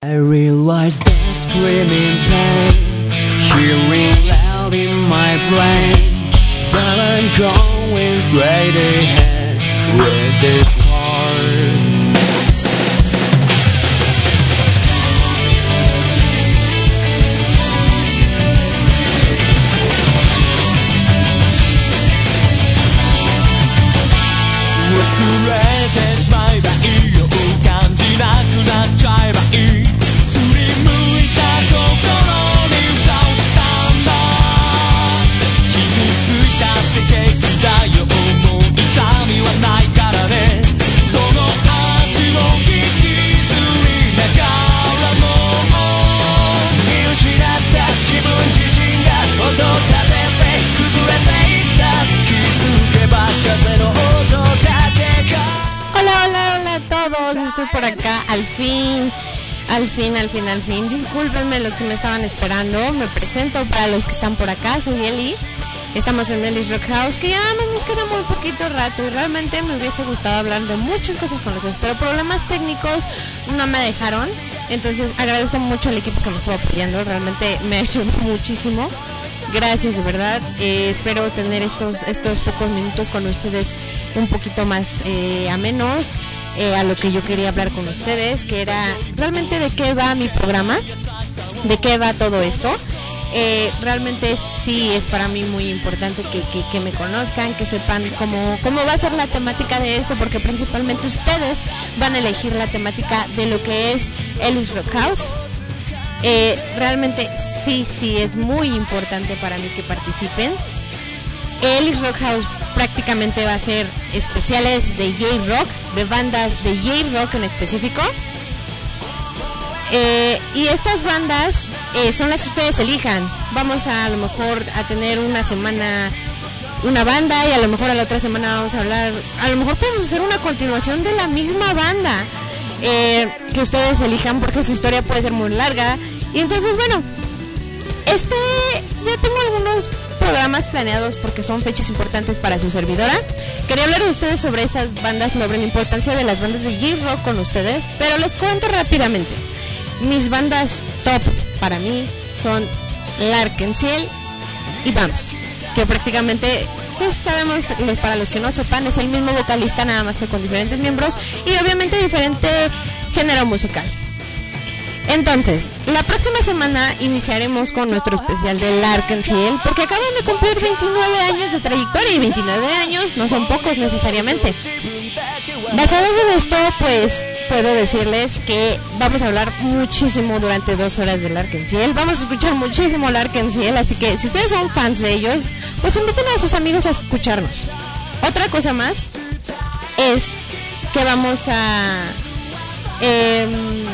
I realized that estaban esperando. Me presento para los que están por acá. Soy Eli. Estamos en Eli's Rock House, que ya no nos queda muy poquito rato y realmente me hubiese gustado hablar de muchas cosas con ustedes, pero problemas técnicos no me dejaron. Entonces agradezco mucho al equipo que me estuvo apoyando, realmente me ayudó muchísimo. Gracias, de verdad. Eh, espero tener estos, estos pocos minutos con ustedes un poquito más eh, amenos eh, a lo que yo quería hablar con ustedes, que era realmente de qué va mi programa, de qué va todo esto. Eh, realmente sí es para mí muy importante que, me conozcan, que sepan cómo, cómo va a ser la temática de esto, porque principalmente ustedes van a elegir la temática de lo que es Ellis Rock House. Eh, realmente sí, sí es muy importante para mí que participen. Ellis Rock House prácticamente va a ser especiales de J-Rock, de bandas de J-Rock en específico. Eh, y estas bandas eh, son las que ustedes elijan. Vamos a, a lo mejor a tener una semana una banda y a lo mejor a la otra semana vamos a hablar, a lo mejor podemos hacer una continuación de la misma banda eh, que ustedes elijan porque su historia puede ser muy larga. Y entonces, bueno, este, ya tengo algunos programas planeados porque son fechas importantes para su servidora. Quería hablar de ustedes sobre esas bandas, sobre la importancia de las bandas de J-Rock con ustedes, pero les cuento rápidamente. Mis bandas top para mí son Larkensiel y Bams, que prácticamente, pues sabemos, les- para los que no sepan, es el mismo vocalista, nada más que con diferentes miembros y obviamente diferente género musical. Entonces, la próxima semana iniciaremos con nuestro especial de Larkensiel, porque acaban de cumplir 29 años de trayectoria y 29 años no son pocos necesariamente. Basados en esto, pues puedo decirles que vamos a hablar muchísimo durante dos horas de Larkensiel. Vamos a escuchar muchísimo Larkensiel, así que si ustedes son fans de ellos, pues inviten a sus amigos a escucharnos. Otra cosa más es que vamos a em,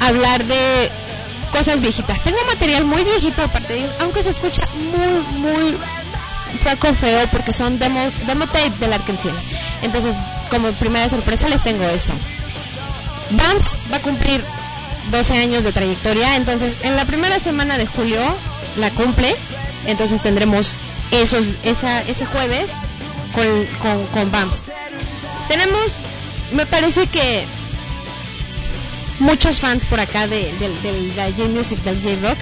hablar de cosas viejitas. Tengo material muy viejito aparte de ellos, aunque se escucha muy, muy poco feo porque son demo, demo tape del Arkansas. Entonces, como primera sorpresa les tengo eso. Bams va a cumplir 12 años de trayectoria, entonces en la primera semana de julio la cumple, entonces tendremos esos, ese jueves con, con, con Bams. Tenemos, me parece que muchos fans por acá de, del de la J-Music, del J-Rock,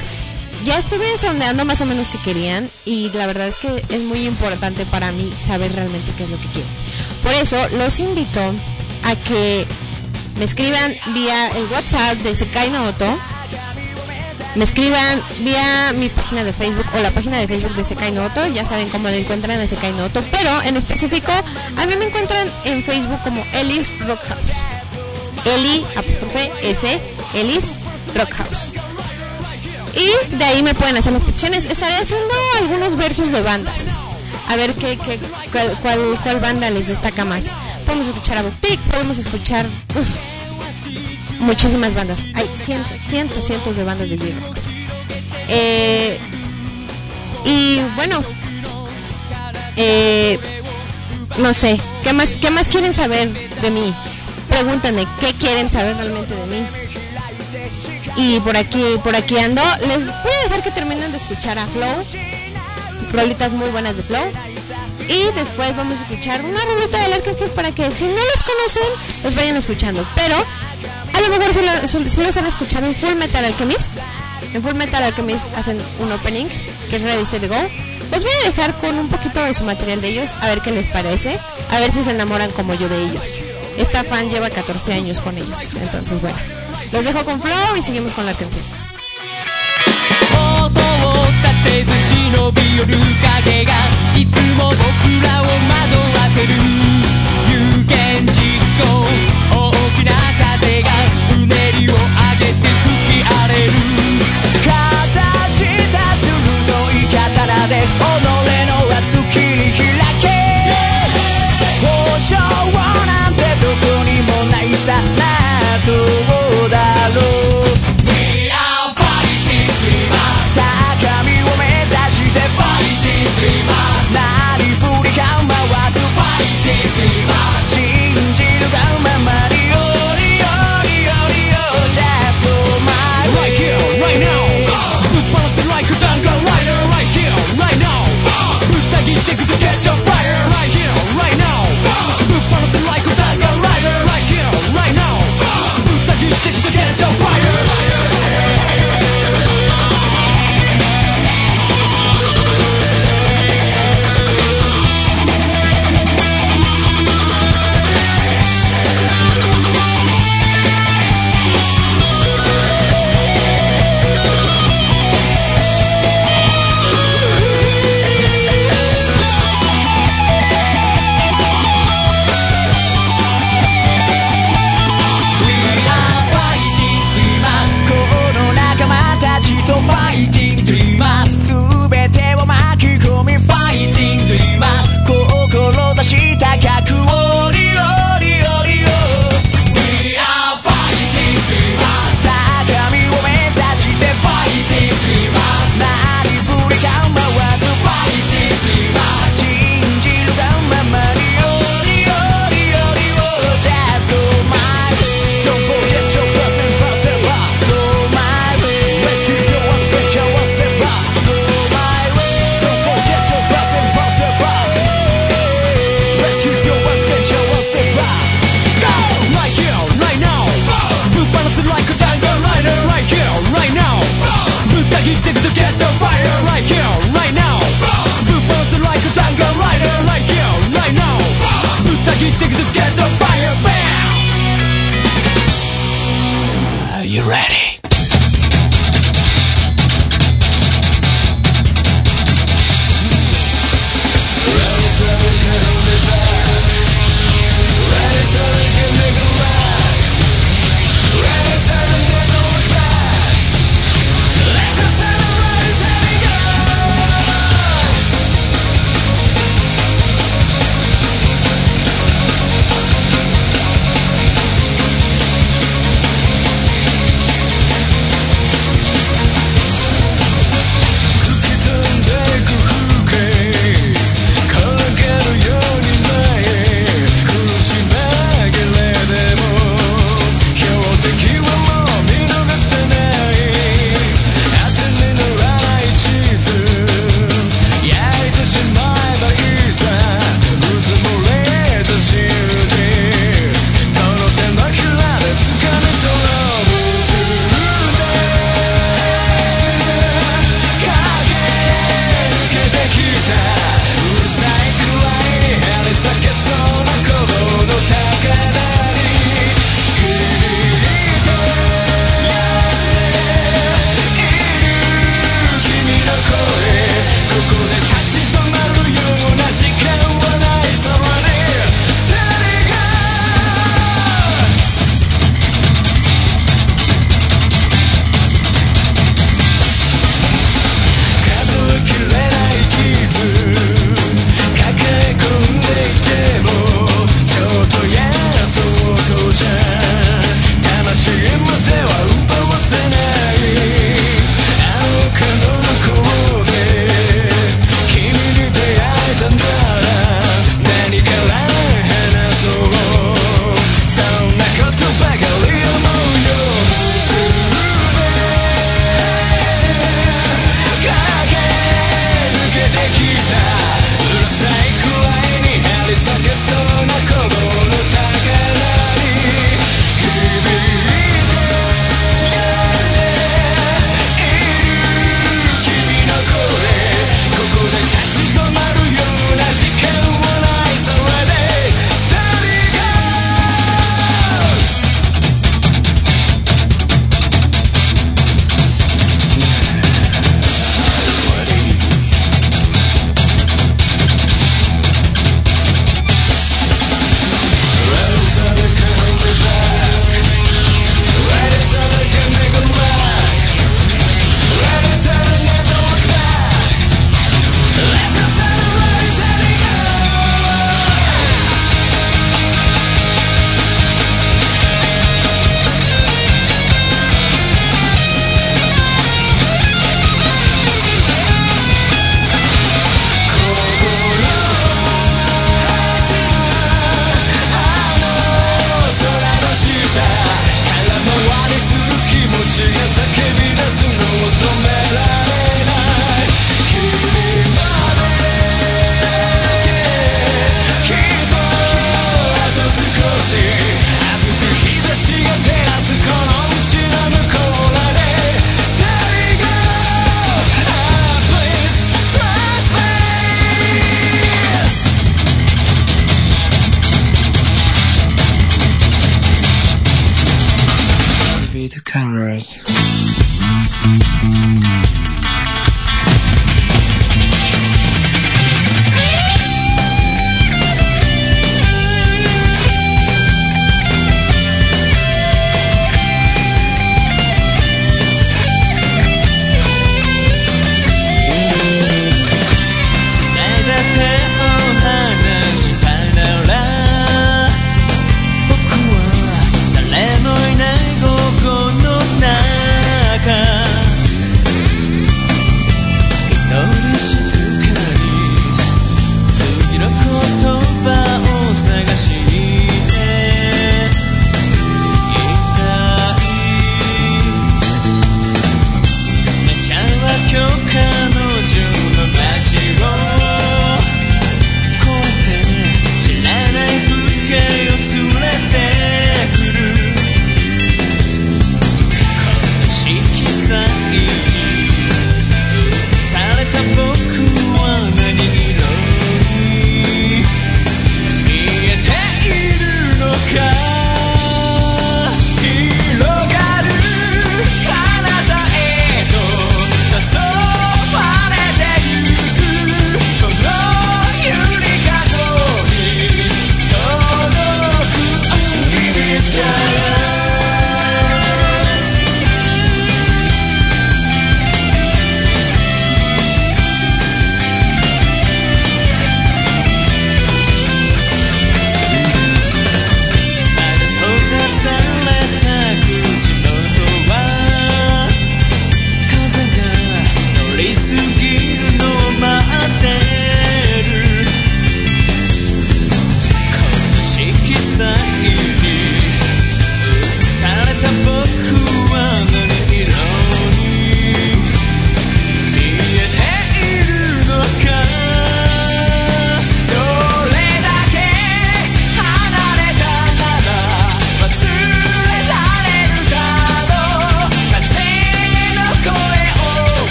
ya estuve sondeando más o menos que querían y la verdad es que es muy importante para mí saber realmente qué es lo que quieren. Por eso los invito a que me escriban vía el WhatsApp de Sekai no Oto, me escriban vía mi página de Facebook o la página de Facebook de Sekai no Oto, ya saben cómo lo encuentran en Sekai no Oto, pero en específico a mí me encuentran en Facebook como Ellis Rockhouse. Eli, apóstrofe S, Ellis Rockhouse. Y de ahí me pueden hacer las peticiones. Estaré haciendo algunos versos de bandas. A ver qué, qué- cuál, cuál, cuál banda les destaca más. Podemos escuchar a Boutique, podemos escuchar muchísimas bandas. Hay cientos, cientos, cientos de bandas de J-Rock. Eh, y bueno, eh, no sé, ¿qué más, ¿qué más quieren saber de mí? Pregúntenme, ¿qué quieren saber realmente de mí? Y por aquí, por aquí ando. Les voy a dejar que terminen de escuchar a Flow. Rolitas muy buenas de Flow. Y después vamos a escuchar una ruleta de las canciones para que si no las conocen, los vayan escuchando. Pero a lo mejor si, lo, los han escuchado en Full Metal Alchemist, en Full Metal Alchemist hacen un opening que es revista Steady Go. Los voy a dejar con un poquito de su material de ellos, a ver qué les parece, a ver si se enamoran como yo de ellos. Esta fan lleva 14 años con ellos, entonces bueno, los dejo con Flow y seguimos con la canción. 僕らを惑わせる。有言実行。大きな風がうねりを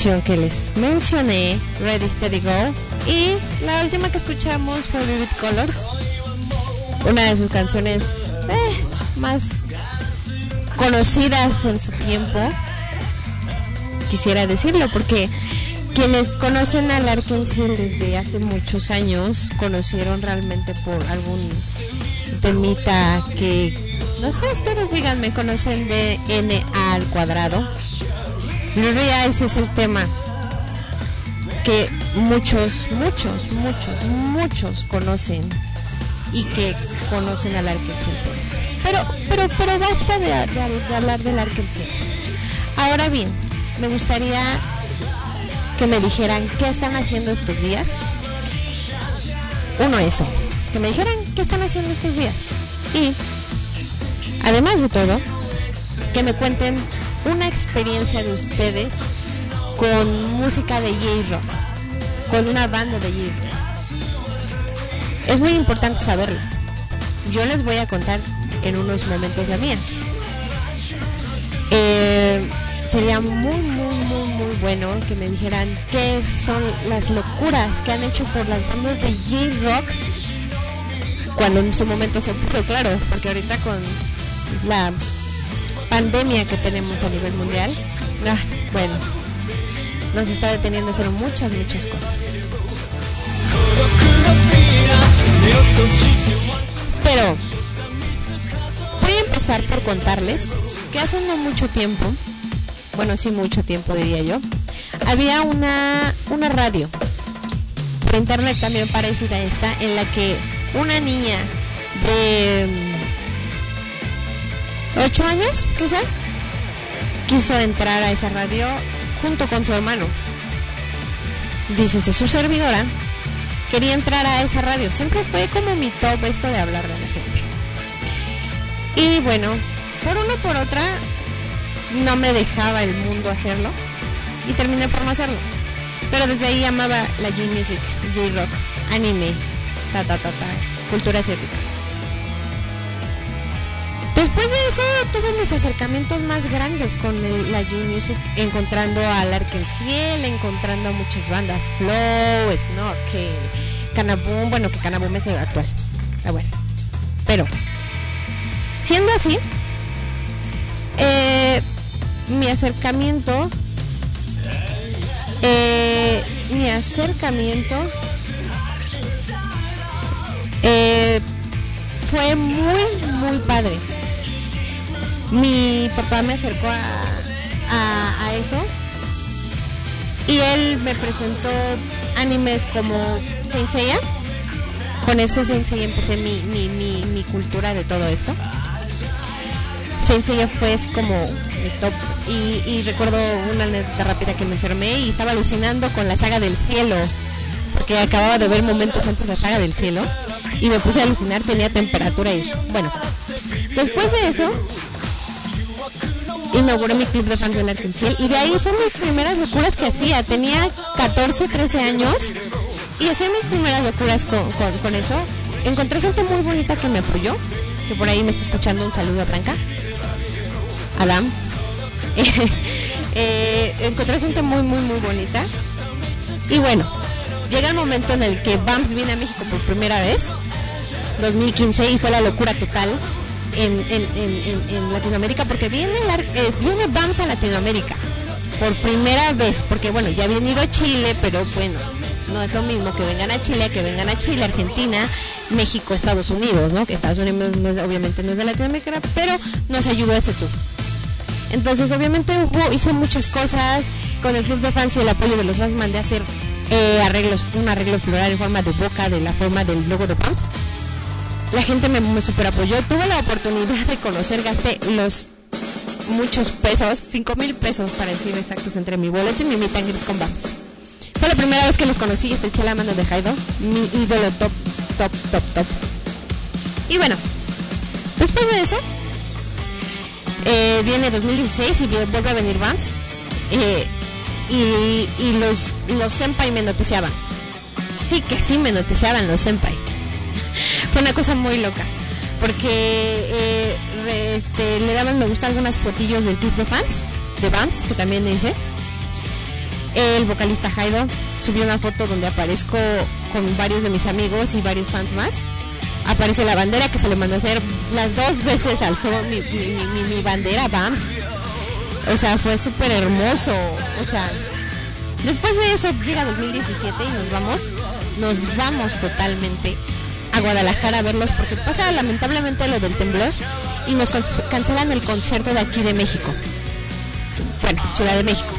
que les mencioné, Ready Steady Go. Y la última que escuchamos fue Vivid Colors. Una de sus canciones eh, más conocidas en su tiempo. Quisiera decirlo porque quienes conocen al Arkansas desde hace muchos años conocieron realmente por algún temita que no sé ustedes díganme conocen de n al cuadrado Blurry Eyes es el tema que muchos muchos muchos muchos conocen y que conocen al Arkansas pero pero pero basta de, de, de hablar del Arkansas ahora bien me gustaría que me dijeran qué están haciendo estos días. Uno, eso, que me dijeran qué están haciendo estos días. Y, además de todo, que me cuenten una experiencia de ustedes con música de J-Rock, con una banda de J-Rock. Es muy importante saberlo. Yo les voy a contar en unos momentos la mía. Eh, sería muy, muy, muy, muy bueno que me dijeran qué son las locuras que han hecho por las bandas de J-Rock cuando en su momento se pudo, claro, porque ahorita con la pandemia que tenemos a nivel mundial, ah, bueno, nos está deteniendo hacer muchas, muchas cosas. Pero voy a empezar por contarles que hace no mucho tiempo bueno, sí mucho tiempo diría yo, había una, una radio por internet también parecida a esta, en la que una niña de 8 años, quizá, quiso entrar a esa radio junto con su hermano. Dícese, su servidora quería entrar a esa radio. Siempre fue como mi top esto de hablar de la gente. Y bueno, por una por otra, no me dejaba el mundo hacerlo y terminé por no hacerlo. Pero desde ahí amaba la J-Music, J-Rock, anime, ta ta ta ta, cultura asiática. Después de eso tuve mis acercamientos más grandes con la J-Music, encontrando al Arkenciel, encontrando a muchas bandas, Flow, Snorkel, Canaboom, bueno que Canaboom es el actual, ah, bueno. Pero, siendo así, eh, mi acercamiento eh, mi acercamiento eh, fue muy muy padre mi papá me acercó a, a, eso y él me presentó animes como Senseiya con ese Sensei empecé mi, mi, mi, cultura de todo esto Sensei fue como mi top y, y, recuerdo una anécdota rápida que me enfermé y estaba alucinando con la saga del cielo porque acababa de ver momentos antes de la saga del cielo y me puse a alucinar, tenía temperatura y eso. Bueno, después de eso inauguré mi club de fans del Arkenciel y de ahí fueron mis primeras locuras que hacía. Tenía 14, 13 años y hacía mis primeras locuras con eso. Encontré gente muy bonita que me apoyó, que por ahí me está escuchando. Un saludo a Blanca. Adam. eh, encontré gente muy, muy, muy bonita. Y bueno, llega el momento en el que BAMS viene a México por primera vez, 2015, y fue la locura total en, en, en, Latinoamérica, porque viene, la, eh, a Latinoamérica por primera vez, porque bueno, ya habían ido a Chile, pero bueno, no es lo mismo que vengan a Chile, que vengan a Chile, Argentina, México, Estados Unidos, ¿no? Que Estados Unidos no es, obviamente no es de Latinoamérica, pero nos ayudó ese tour. Entonces, obviamente hubo, hice muchas cosas con el club de fans y el apoyo de los fans mandé a hacer eh, arreglos, un arreglo floral en forma de boca de la forma del logo de fans. La gente me, me super apoyó, tuve la oportunidad de conocer, gasté los muchos pesos, 5 mil pesos para decir exactos entre mi boleto y mi meet con BAMS. Fue la primera vez que los conocí y estreché la mano de Haido, mi ídolo top, top, top, top. Y bueno, después de eso, eh, viene 2016 y vuelve a venir BAMS. Eh, y, y, los, los senpai me noticiaban. Sí que sí me noticiaban los senpai. Fue una cosa muy loca. Porque eh, este, le daban me gusta algunas fotillos del club de fans, de Bams, que también hice. El vocalista Jaido subió una foto donde aparezco con varios de mis amigos y varios fans más. Aparece la bandera que se le mandó a hacer las dos veces alzó mi, mi- mi- mi bandera Bams. O sea, fue súper hermoso. O sea, después de eso llega 2017 y nos vamos, nos vamos totalmente a Guadalajara a verlos porque pasa lamentablemente lo del temblor y nos cancelan el concierto de aquí de México. Bueno, Ciudad de México.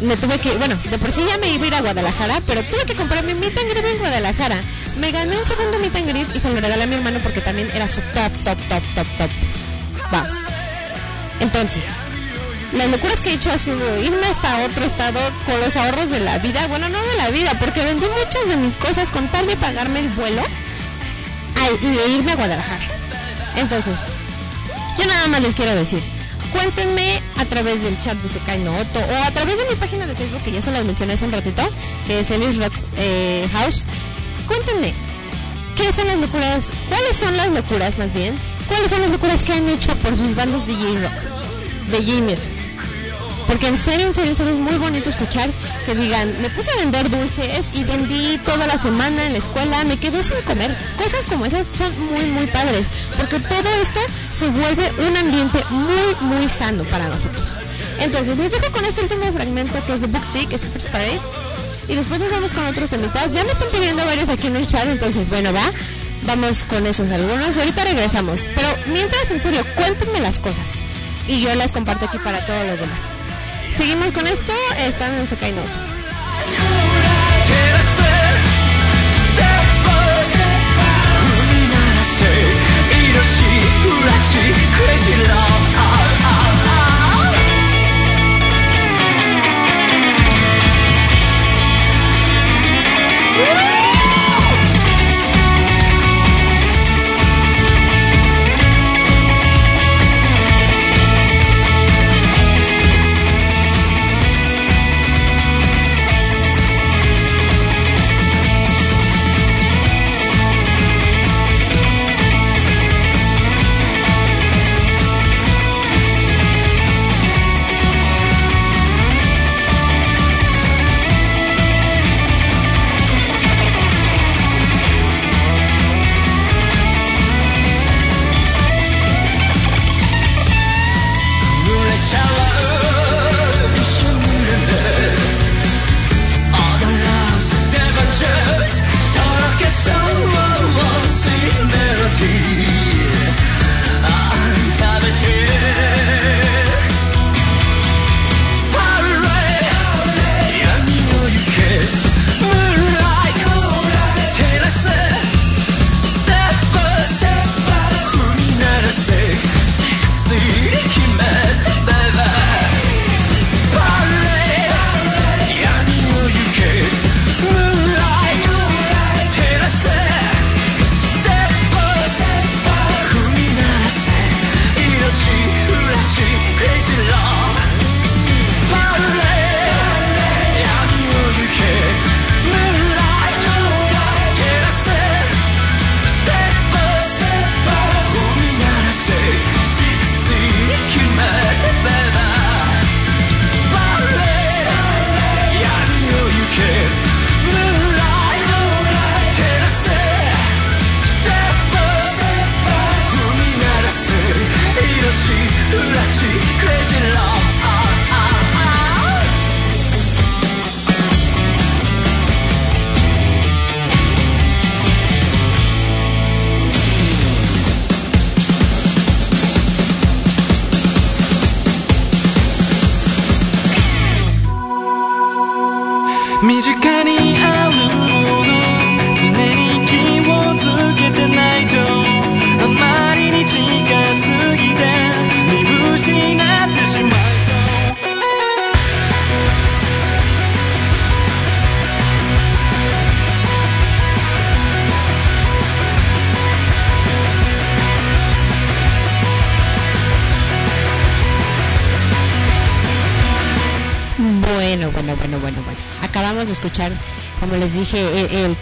Me tuve que, bueno, de por sí ya me iba a ir a Guadalajara, pero tuve que comprar mi meet and greet en Guadalajara. Me gané un segundo meet and greet y se lo regalé a mi hermano porque también era su top, top, top, top, top. Vamos. Entonces, las locuras que he hecho ha sido irme hasta otro estado con los ahorros de la vida. Bueno, no de la vida, porque vendí muchas de mis cosas con tal de pagarme el vuelo y de irme a Guadalajara. Entonces, yo nada más les quiero decir, cuéntenme a través del chat de Sekai no Oto o a través de mi página de Facebook, que ya se las mencioné hace un ratito, que es Elis Rock eh, House. Cuéntenme, ¿qué son las locuras? ¿Cuáles son las locuras más bien? ¿Cuáles son las locuras que han hecho por sus bandas de J-Rock? De J-Music. Porque en serio, en serio, en serio es muy bonito escuchar que digan, me puse a vender dulces y vendí toda la semana en la escuela, me quedé sin comer. Cosas como esas son muy, muy padres. Porque todo esto se vuelve un ambiente muy, muy sano para nosotros. Entonces, les dejo con este último fragmento que es de Book Tick, Steppers Parade. Y después nos vamos con otros temitas. Ya me están pidiendo varios aquí en el chat, entonces, bueno, va. Vamos con esos algunos. Ahorita regresamos. Pero mientras, en serio, cuéntenme las cosas y yo las comparto aquí para todos los demás. Seguimos con esto, están en Sekai Noto. Crazy love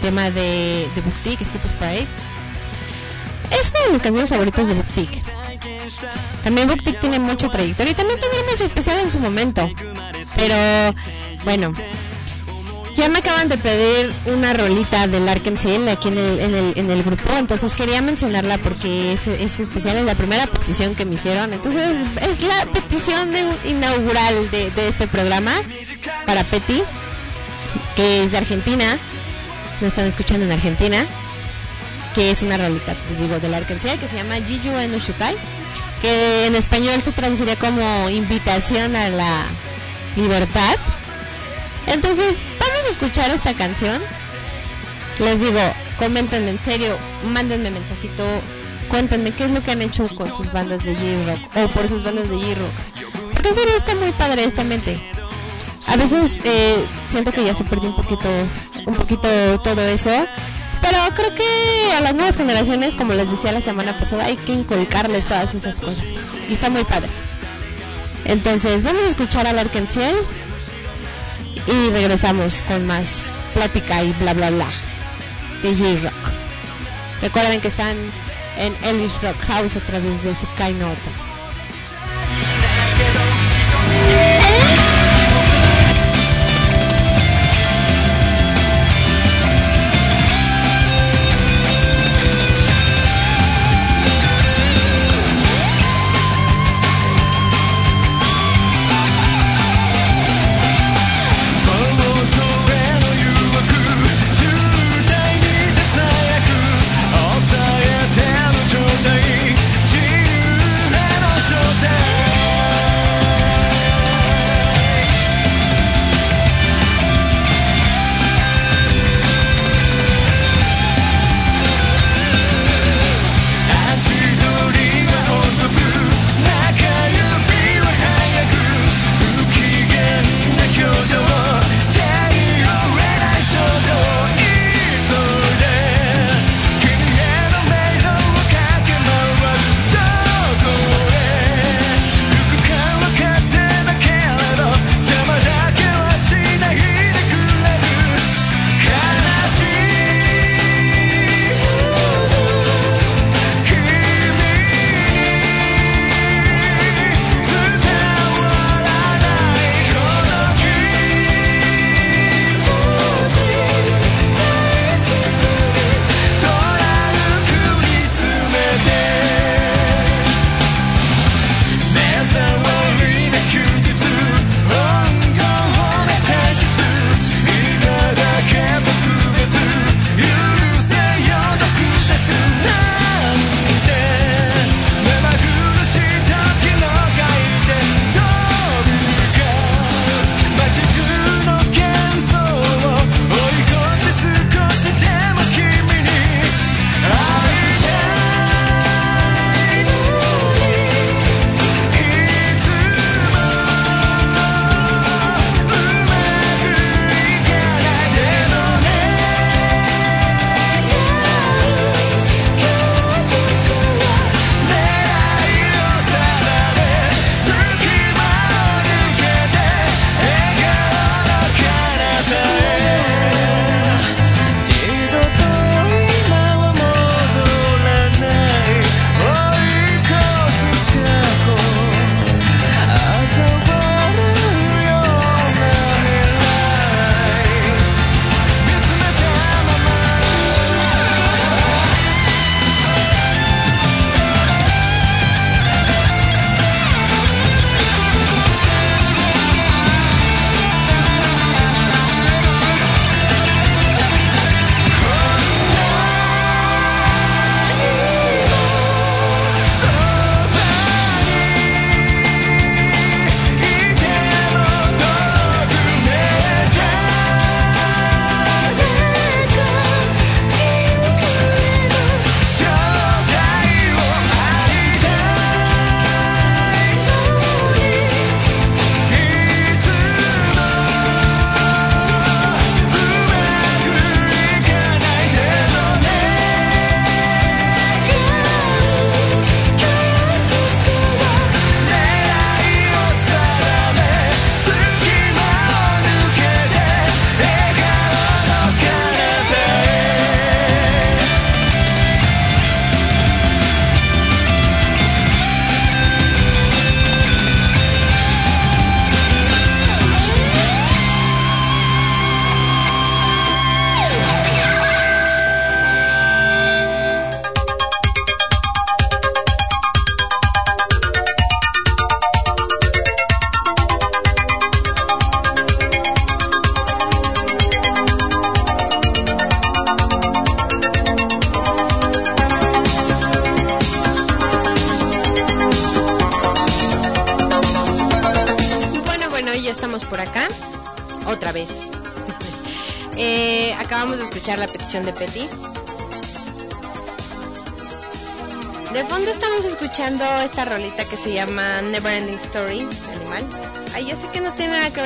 tema de, de Booktick, es tipo Sprite. Es una de mis canciones favoritas de Booktick. También Booktick tiene mucha trayectoria y también tendremos especial en su momento. Pero bueno, ya me acaban de pedir una rolita del Arkansas aquí en el, en el, en el grupo, entonces quería mencionarla porque es, es especial, es la primera petición que me hicieron. Entonces es la petición de, inaugural de, de este programa para Petty, que es de Argentina. Nos están escuchando en Argentina que es una rolita, les digo, de la Arkansas, que se llama Jiyu en Shutai, que en español se traduciría como invitación a la libertad. Entonces, vamos a escuchar esta canción. Les digo, coméntenme en serio, mándenme mensajito, cuéntenme qué es lo que han hecho con sus bandas de J-Rock o por sus bandas de J-Rock. Porque en serio está muy padre esta mente. A veces eh, siento que ya se perdió un poquito, un poquito todo eso pero creo que a las nuevas generaciones, como les decía la semana pasada, hay que inculcarles todas esas cosas. Y está muy padre. Entonces, vamos a escuchar al Arkansas y regresamos con más plática y bla bla bla de J-Rock. Recuerden que están en Ellis Rock House a través de Sekai Noto.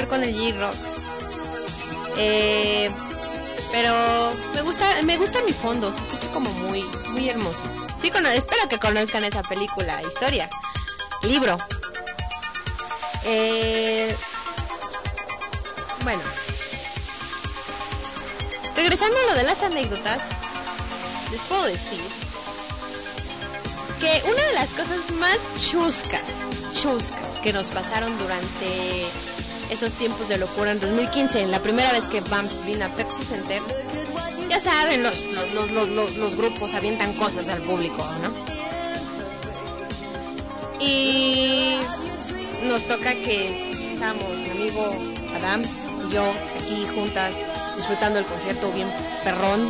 Con el J-Rock. Eh, pero me gusta, me gusta mi fondo, se escucha como muy, muy hermoso. Sí, cono- espero que conozcan esa película, historia, libro. Eh, bueno, regresando a lo de las anécdotas, les puedo decir que una de las cosas más chuscas, chuscas que nos pasaron durante esos tiempos de locura en 2015, la primera vez que Bumps vino a Pepsi Center, ya saben, los, grupos avientan cosas al público, ¿no? Y nos toca que estábamos mi amigo Adam y yo aquí juntas disfrutando el concierto bien perrón.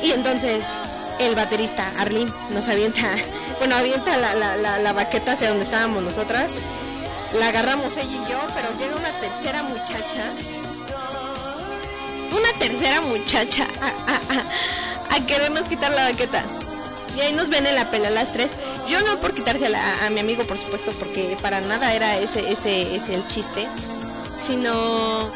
Y entonces el baterista Arlene nos avienta, bueno, avienta la, la baqueta hacia donde estábamos nosotras. La agarramos ella y yo, pero llega una tercera muchacha. Una tercera muchacha a, querernos quitar la baqueta. Y ahí nos ven en la pela las tres. Yo no por quitársela a, a mi amigo, por supuesto, porque para nada era ese, ese, ese el chiste. Sino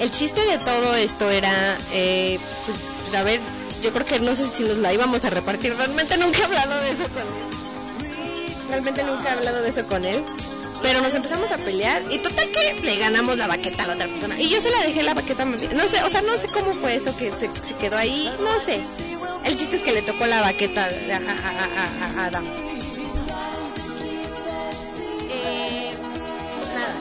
el chiste de todo esto era, eh, pues, pues, a ver, yo creo que no sé si nos la íbamos a repartir. Realmente nunca he hablado de eso con él. Realmente nunca he hablado de eso con él. Pero nos empezamos a pelear y total que le ganamos la baqueta a la otra persona. Y yo se la dejé la baqueta, no sé, o sea, no sé cómo fue eso que se, se quedó ahí, no sé. El chiste es que le tocó la baqueta a, a- a- a- a Adam. Eh, pues nada,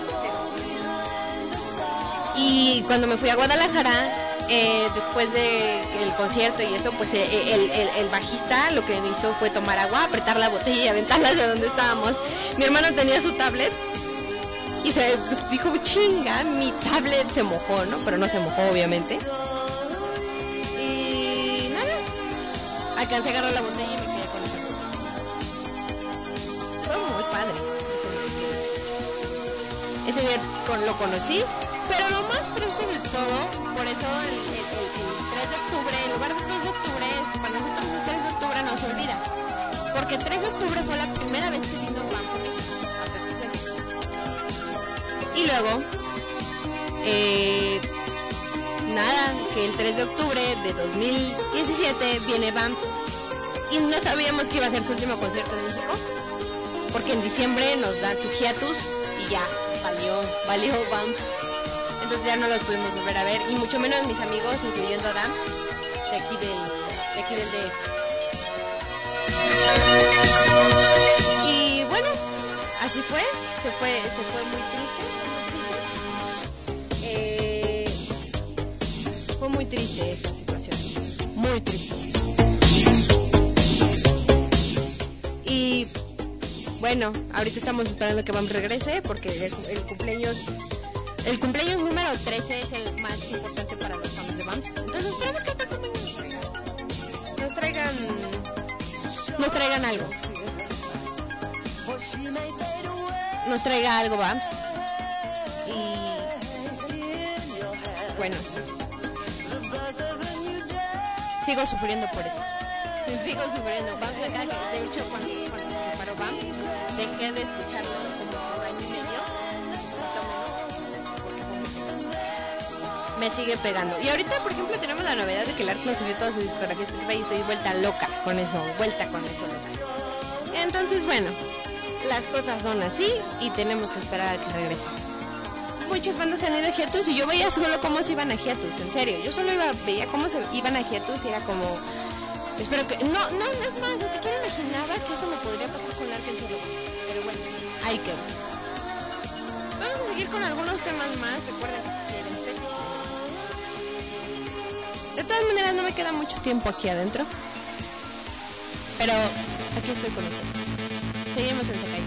y cuando me fui a Guadalajara, eh, después del concierto y eso, pues eh, el, el- el bajista lo que hizo fue tomar agua, apretar la botella y aventarla de donde estábamos. Mi hermano tenía su tablet y se dijo, chinga, mi tablet se mojó, ¿no? Pero no se mojó, obviamente. Y nada, alcancé a agarrar la botella y me quedé con esa. Fue muy padre. Ese día lo conocí, pero lo más triste de todo, por eso el, el- el- el 3 de octubre, en lugar de 2 de octubre, para nosotros el 3 de octubre no se olvida. Porque el 3 de octubre fue la primera vez que vino Vans a. Y luego, eh, nada, que el 3 de octubre de 2017 viene Vans y no sabíamos que iba a ser su último concierto en México porque en diciembre nos dan su hiatus y ya, valió, valió Bumps. Entonces ya no los pudimos volver a ver, y mucho menos mis amigos, incluyendo a Dan, de aquí del, de aquí del DF. Y bueno, así fue, se fue, se fue muy triste, muy triste. Eh, fue muy triste esa situación, muy triste. Y bueno, ahorita estamos esperando que Bam regrese porque el, el cumpleaños el cumpleaños número 13 es el más importante para los fans de Bams. Entonces esperamos que el próximo nos traigan nos traigan algo. Nos traiga algo Bams. Y bueno, sigo sufriendo por eso. Sigo sufriendo. Bams acá, de hecho cuando, cuando se separó Bams, dejé de escucharlos Me sigue pegando. Y ahorita, por ejemplo, tenemos la novedad de que el Art nos subió toda su discografía Spotify y estoy vuelta loca con eso, vuelta con eso. Entonces, bueno, las cosas son así y tenemos que esperar a que regrese. Muchas bandas han ido a hiatus y yo veía solo cómo se iban a hiatus, en serio. Yo solo iba, veía cómo se iban a hiatus y era como... Espero que... No, no, es más, ni siquiera imaginaba que eso me podría pasar con Arkansas Solo. Pero bueno, hay que ver. Vamos a seguir con algunos temas más. Recuerden De todas maneras, no me queda mucho tiempo aquí adentro. Pero aquí estoy con ustedes. Seguimos en Secay.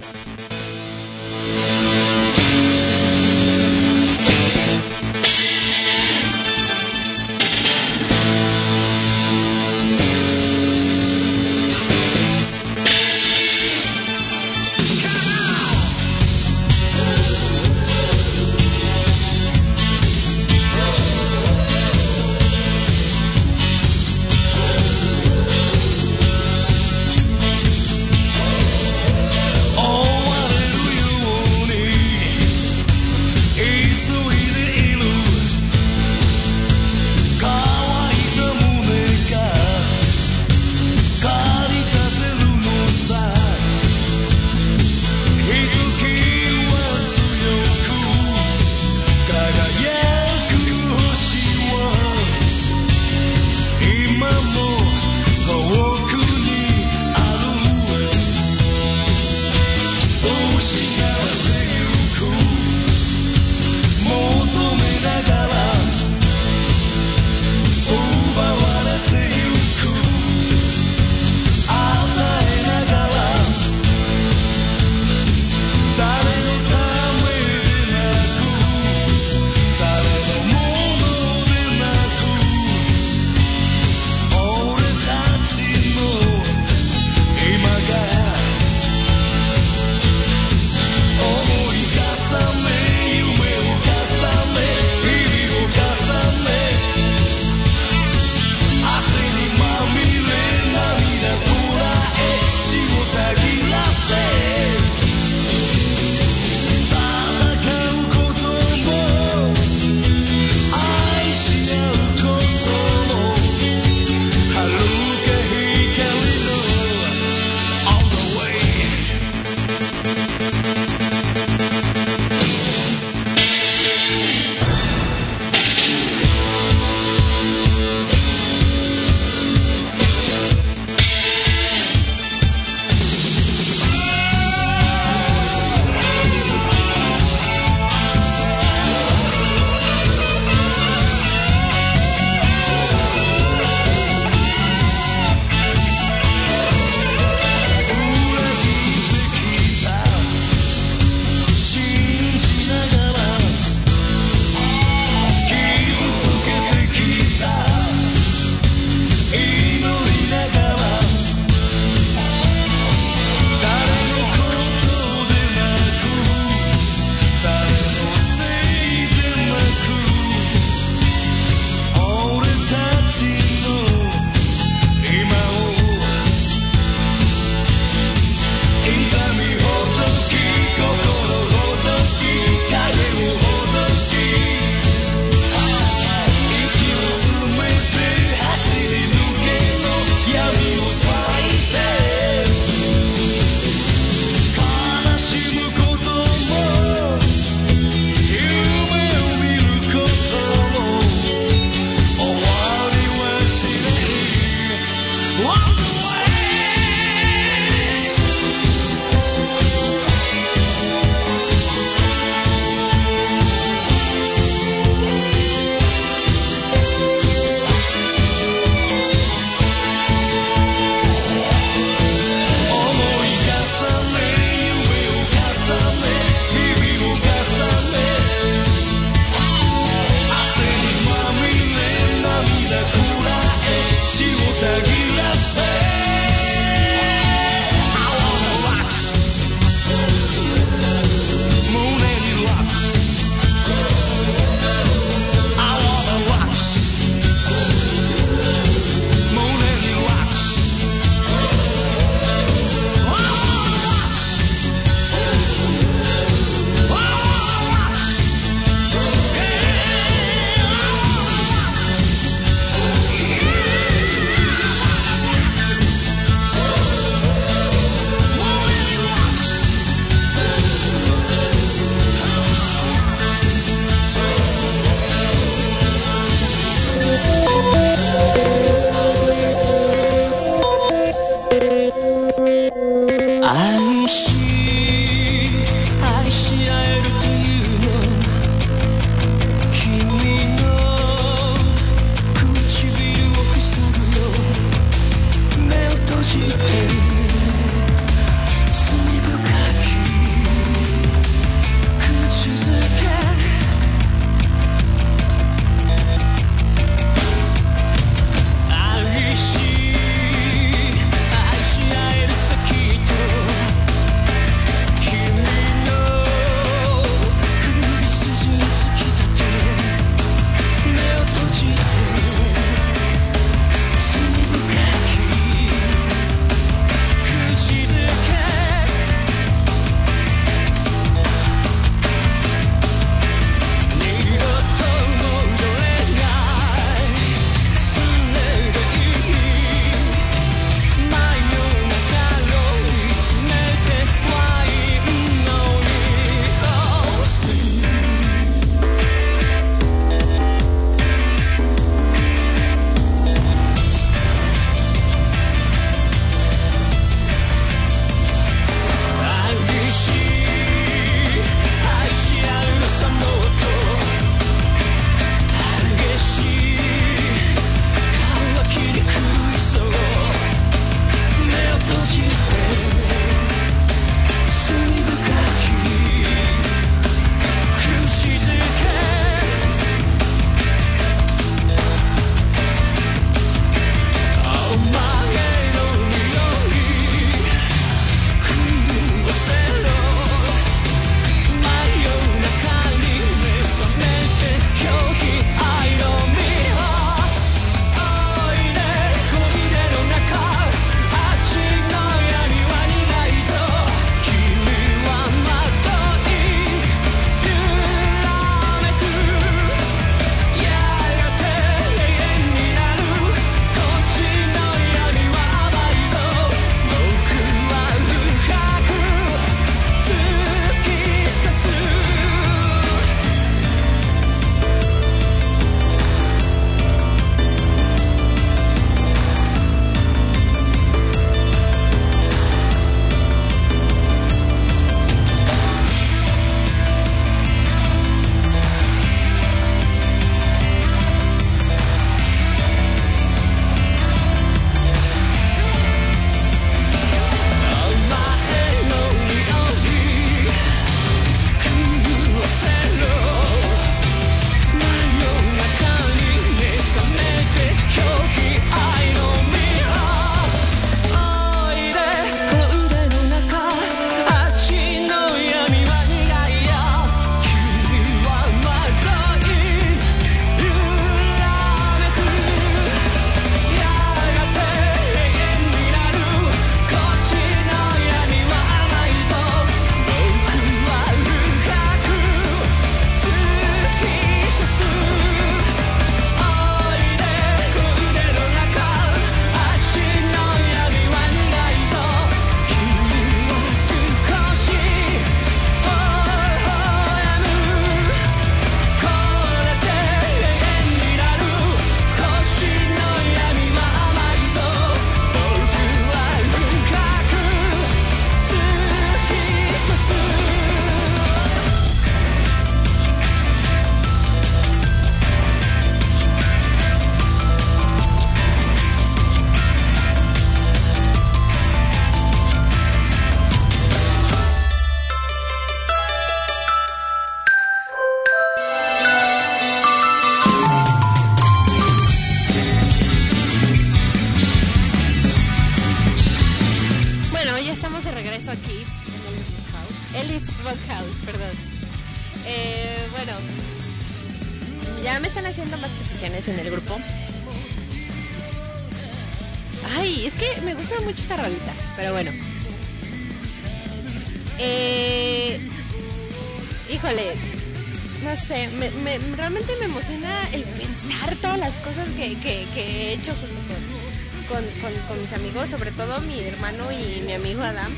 Sobre todo mi hermano y mi amigo Adam,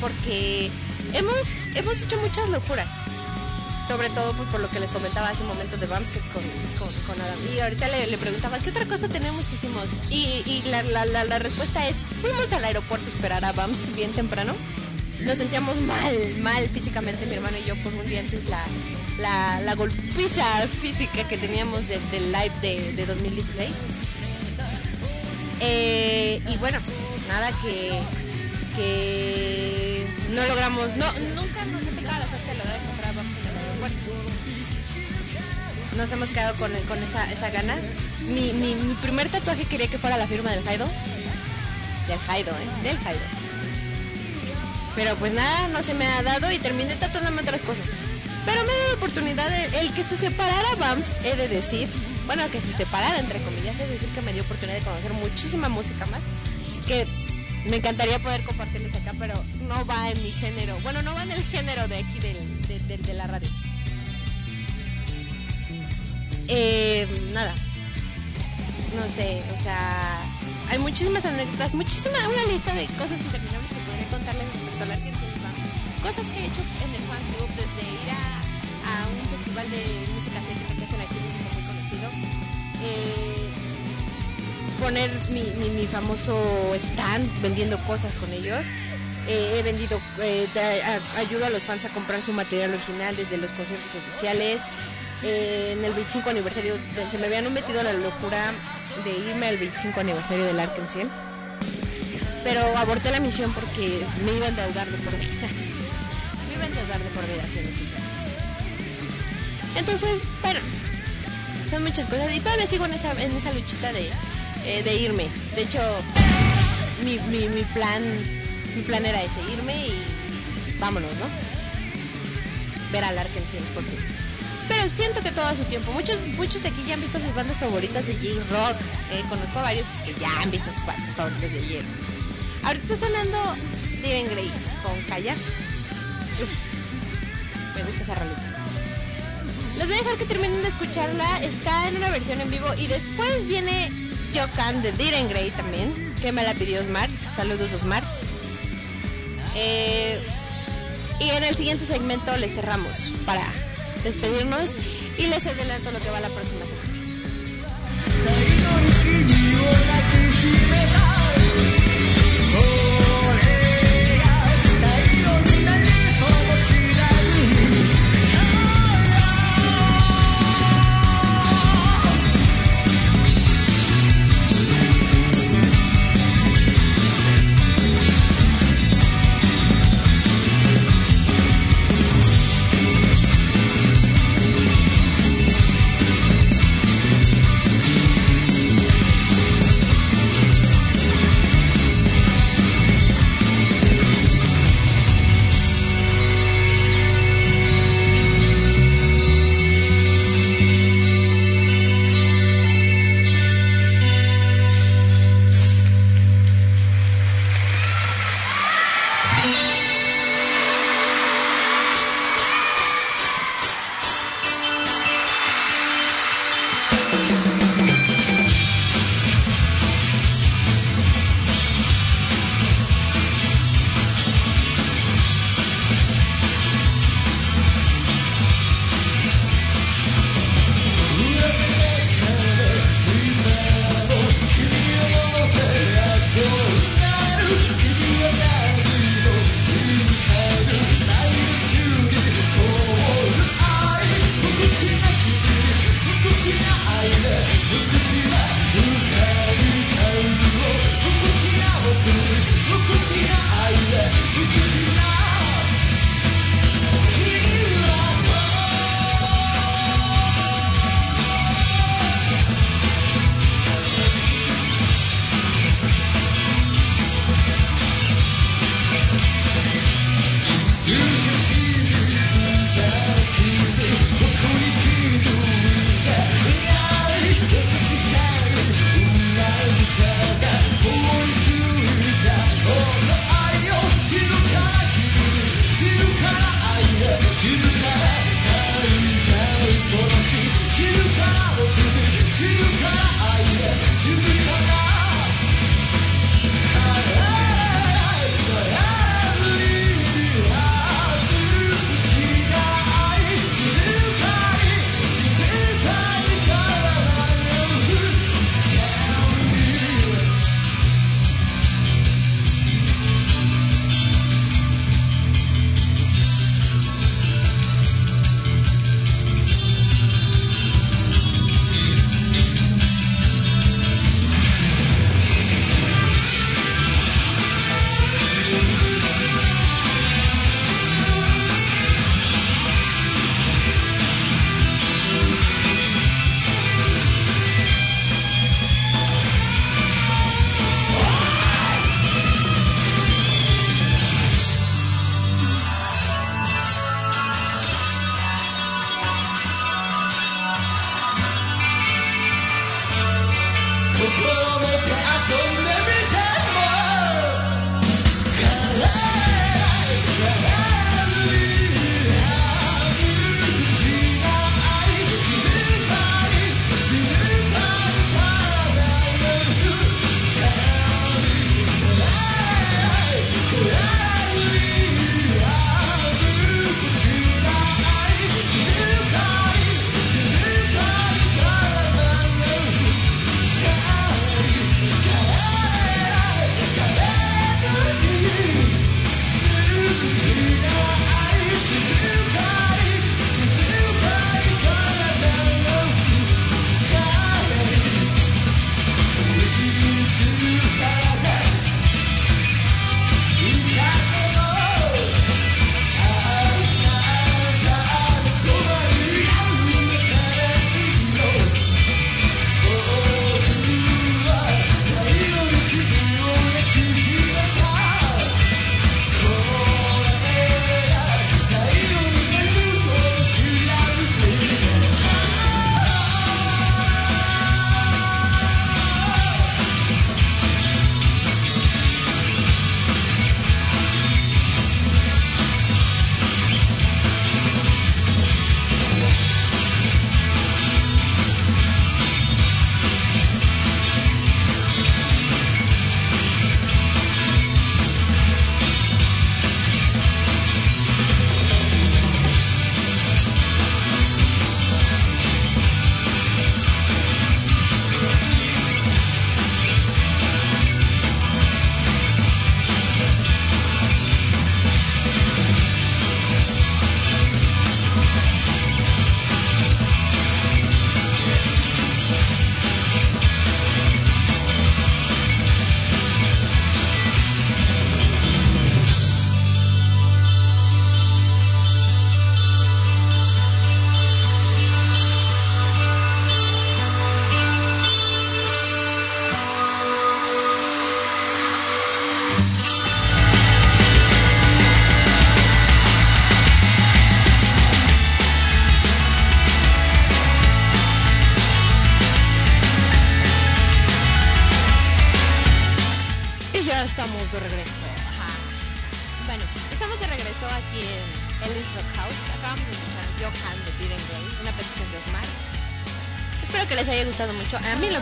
porque hemos, hemos hecho muchas locuras. Sobre todo por, por lo que les comentaba hace un momento de Bams que con, con, con Adam. Y ahorita le, le preguntaba, ¿qué otra cosa tenemos que hicimos? Y, y la, la, respuesta es, fuimos al aeropuerto a esperar a Bams bien temprano. Nos sentíamos mal, mal físicamente, mi hermano y yo, por un día antes la, la, la golpiza física que teníamos de- del live de, de 2016. Y bueno, nada que, que no logramos, no, nunca nos ha tocado la suerte de lograr encontrar en el aeropuerto. Nos hemos quedado con, con esa, esa gana. Mi, mi, primer tatuaje quería que fuera la firma del Jaido. Del Jaido, ¿eh? Del Jaido. Pero pues nada, no se me ha dado y terminé tatuándome otras cosas. Pero me dio la oportunidad el que se separara Bams, he de decir, bueno, que se separara entre comillas, de decir que me dio oportunidad de conocer muchísima música más, que me encantaría poder compartirles acá, pero no va en mi género, bueno, no va en el género de aquí del, de, la radio. Eh, nada, no sé, o sea, hay muchísimas anécdotas, muchísima, una lista de cosas interminables que podría contarles respecto al arte Cosas que he hecho en el fan club, desde ir a, a un festival de música asiática que hacen aquí en muy conocido, eh, poner mi, mi, famoso stand vendiendo cosas con ellos. Eh, he vendido, eh, a- ayudo a los fans a comprar su material original desde los conciertos oficiales. Eh, en el 25 aniversario, se me habían metido la locura de irme al 25 aniversario del Arkansas. Pero aborté la misión porque me iba a endeudar de por vida. me iba a endeudar de por vida haciendo eso. Entonces, bueno, son muchas cosas. Y todavía sigo en en esa luchita de, eh, de irme. De hecho, mi, mi, mi plan mi plan era ese, irme y vámonos, ¿no? Ver al Arkansas por fin. Pero siento que todo a su tiempo. Muchos, muchos aquí ya han visto sus bandas favoritas de J-Rock. Eh, conozco a varios que ya han visto sus bandas favoritas de J-Rock. Ahorita está sonando Diren Grey con Kaya. Uf, me gusta esa rolita. Les voy a dejar que terminen de escucharla. Está en una versión en vivo. Y después viene Yokan de Diren Grey también. Que me la pidió Osmar. Saludos Osmar. Eh, y en el siguiente segmento le cerramos para despedirnos. Y les adelanto lo que va la próxima semana.「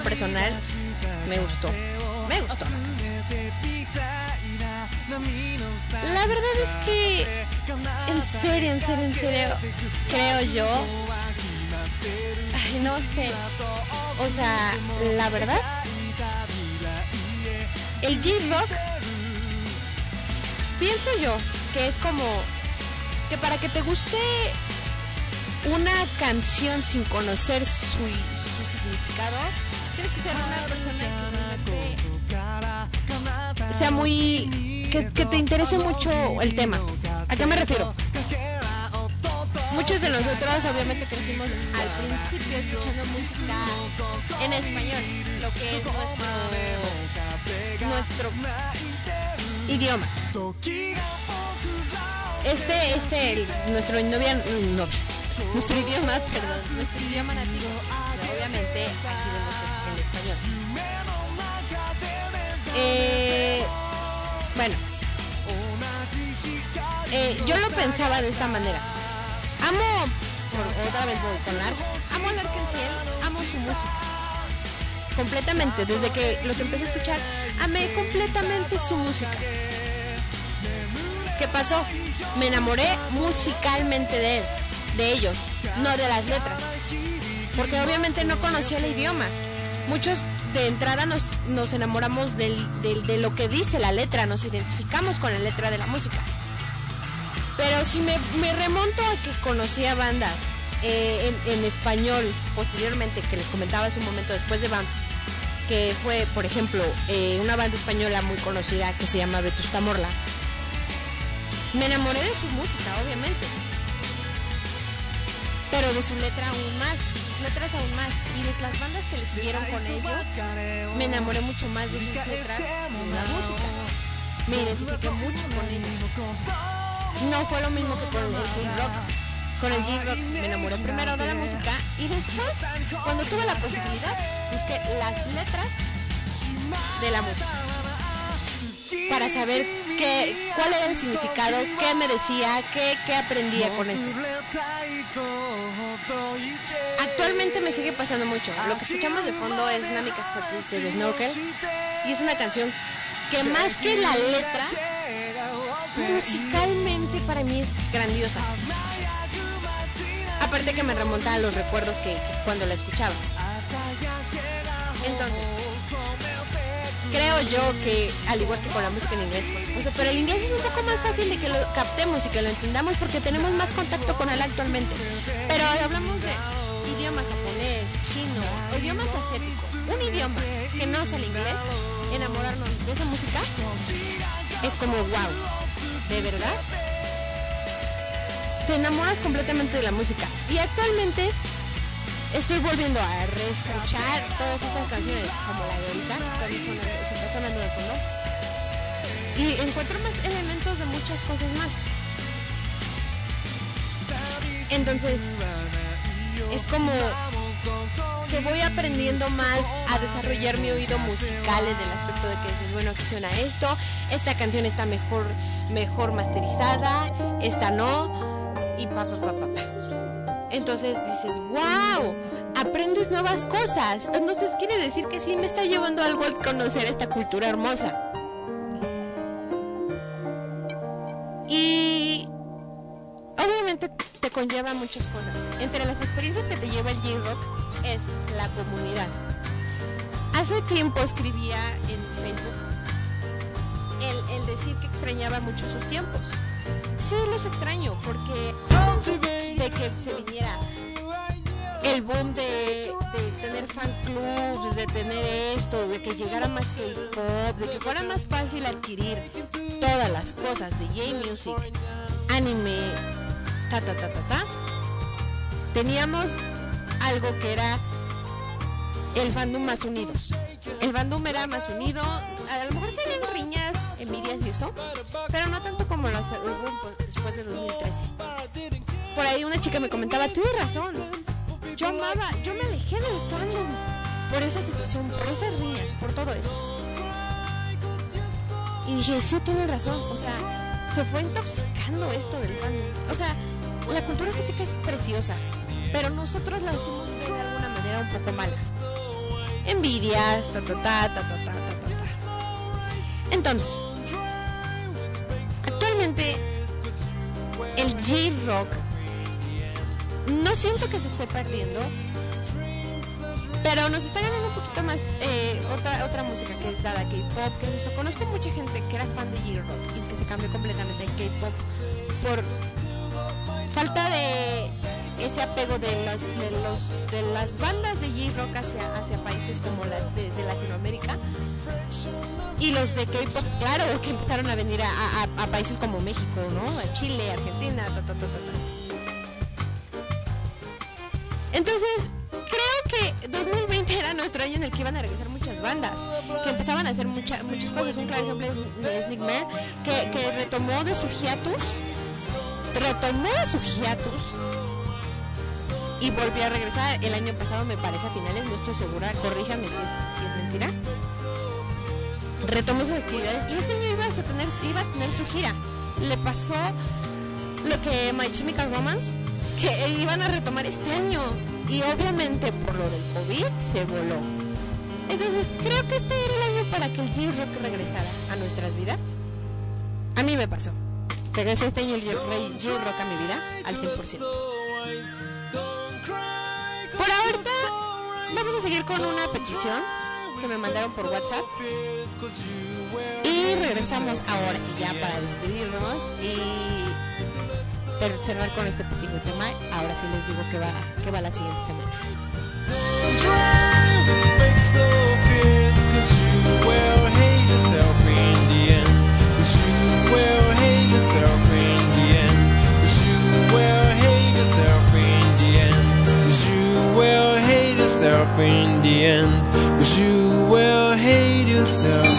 personal me gustó. Me gustó la verdad es que, en serio, en serio, en serio, creo yo, no sé, o sea, la verdad, el J-Rock, pienso yo que es como que para que te guste una canción sin conocer su, sea muy que, te interese mucho el tema. ¿A qué me refiero? Muchos de nosotros obviamente crecimos al principio escuchando música en español, lo que es nuestro nuestro idioma. Este, este, el- nuestro novia, no, nuestro idioma, perdón, nuestro idioma nativo, obviamente aquí de nuestro- en español. Eh, eh, yo lo pensaba de esta manera. Amo, otra vez voy con Lark, amo a Larkensiel, amo su música. Completamente, desde que los empecé a escuchar, amé completamente su música. ¿Qué pasó? Me enamoré musicalmente de él, de ellos, no de las letras. Porque obviamente no conocía el idioma. Muchos de entrada nos, nos enamoramos del- del- de lo que dice la letra, nos identificamos con la letra de la música. Pero si me, remonto a que conocía bandas eh, en, español posteriormente, que les comentaba hace un momento después de Vamps, que fue, por ejemplo, eh, una banda española muy conocida que se llama Vetusta Morla. Me enamoré de su música, obviamente. Pero de su letra aún más, de sus letras aún más. Y de las bandas que le siguieron con ello, me enamoré mucho más de sus letras que de la música. Me identifiqué mucho con ellas. No fue lo mismo que con el J-Rock. Con el J-Rock me enamoré primero de la música y después, cuando tuve la posibilidad, busqué las letras de la música para saber qué, cuál era el significado, qué me decía, qué, qué aprendía con eso. Actualmente me sigue pasando mucho. Lo que escuchamos de fondo es Kasatis de Snorkel y es una canción que más que la letra, musicalmente para mí es grandiosa. Aparte que me remonta a los recuerdos que, que cuando la escuchaba. Entonces, creo yo que, al igual que con la música en inglés, por supuesto, pero el inglés es un poco más fácil de que lo captemos y que lo entendamos porque tenemos más contacto con él actualmente. Pero hablamos de idioma japonés, chino, o idiomas asiáticos, un idioma que no es el inglés, enamorarnos de esa música es como wow, ¿de verdad? Te enamoras completamente de la música. Y actualmente estoy volviendo a reescuchar todas estas canciones, como la de ahorita, se está sonando de fondo. Y encuentro más elementos de muchas cosas más. Entonces, es como que voy aprendiendo más a desarrollar mi oído musical en el aspecto de que dices, bueno, aquí suena esto, esta canción está mejor, mejor masterizada, esta no, y pa, pa, pa, pa, pa. Entonces dices, wow, aprendes nuevas cosas. Entonces quiere decir que sí me está llevando algo al conocer esta cultura hermosa. Y obviamente te conlleva muchas cosas. Entre las experiencias que te lleva el J-Rock es la comunidad. Hace tiempo escribía en Facebook el, el decir que extrañaba mucho sus tiempos. Sí, los extraño porque de que se viniera el boom de, de tener fan club, de tener esto, de que llegara más que el pop, de que fuera más fácil adquirir todas las cosas de J-Music, anime, teníamos algo que era el fandom más unido. El fandom era más unido, a lo mejor se habían riñas, envidias y eso, pero no tanto como las hubo después de 2013. Por ahí una chica me comentaba, tienes razón, yo amaba, yo me alejé del fandom por esa situación, por esas riñas, por todo eso. Y dije, sí, tiene razón. O sea, se fue intoxicando esto del fandom. O sea, la cultura asiática es preciosa, pero nosotros la hicimos ver de alguna manera un poco mala. Envidias, ta ta ta ta ta ta ta ta. ta. Entonces, actualmente el J-Rock no siento que se esté perdiendo, pero nos está ganando un poquito más eh, otra, otra música que es dada K-pop, que esto. Conozco mucha gente que era fan de J-Rock y que se cambió completamente a K-pop por falta de ese apego de las, de los, de las bandas de J-Rock hacia, hacia países como la de, Latinoamérica y los de K-pop, claro, que empezaron a venir a, países como México, ¿no? A Chile, Argentina, ta, ta, ta. Entonces, creo que 2020 era nuestro año en el que iban a regresar muchas bandas, que empezaban a hacer mucha- muchas cosas. Un claro ejemplo es de Snick Mare, que, que retomó de su hiatus, retomó su hiatus y volvió a regresar el año pasado, me parece, a finales, no estoy segura, corríjame si es, mentira. Retomó sus actividades y este año iba a tener, iba a tener su gira. Le pasó lo que My Chemical Romance, que iban a retomar este año y obviamente por lo del COVID se voló. Entonces creo que este era el año para que el J-Rock regresara a nuestras vidas. A mí me pasó. Regresó este año el J- J-Rock a mi vida al 100%. Por ahorita vamos a seguir con una petición que me mandaron por WhatsApp. Y regresamos ahora sí ya para despedirnos y terminar con este pequeño tema. Ahora sí les digo que va, que va la siguiente semana. In the end, 'cause you will hate yourself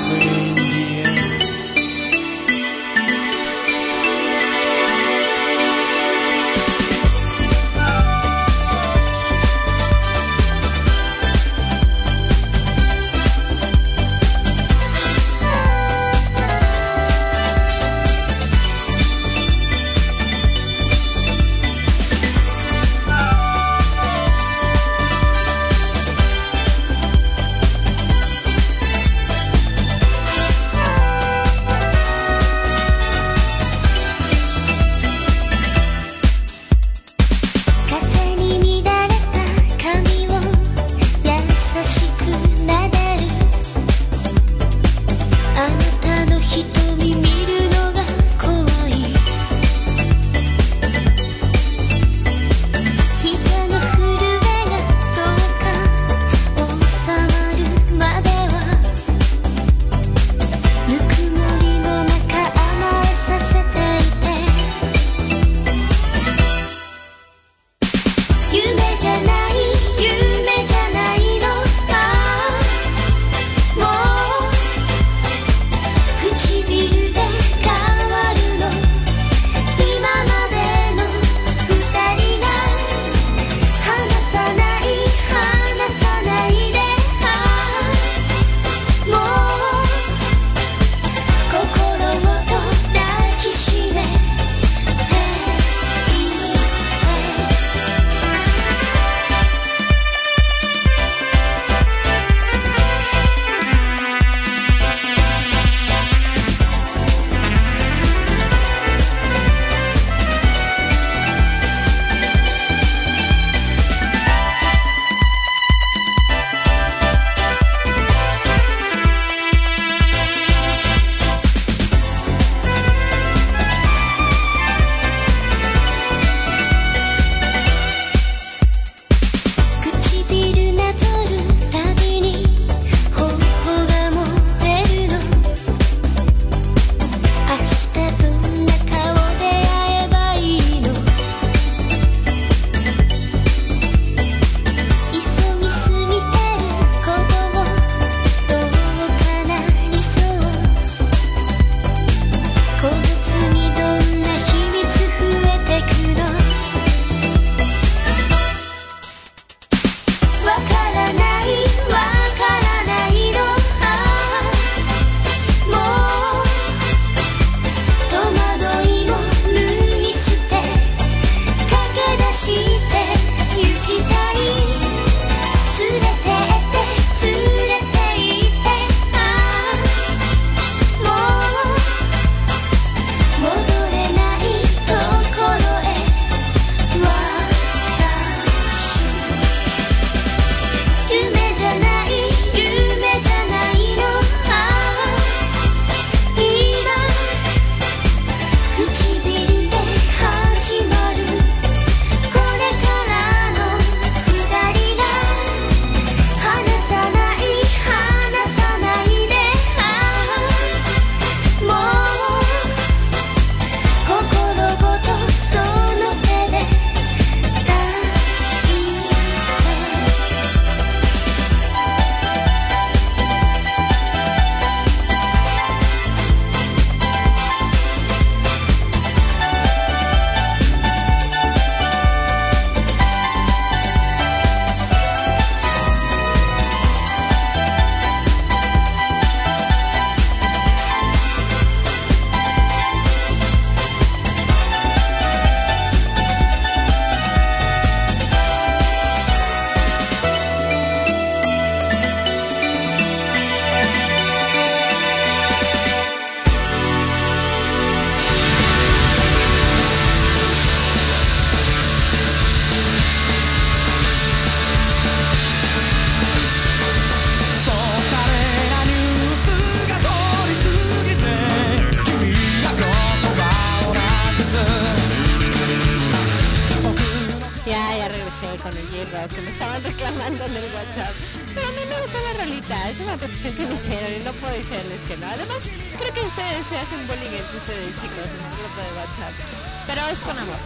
Pero es con amor.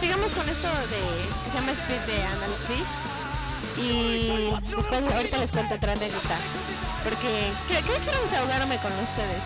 Sigamos con esto de se llama Speed de Anal Fish. Y después ahorita les cuento otra anécdota. Porque creo que quiero desahogarme con ustedes.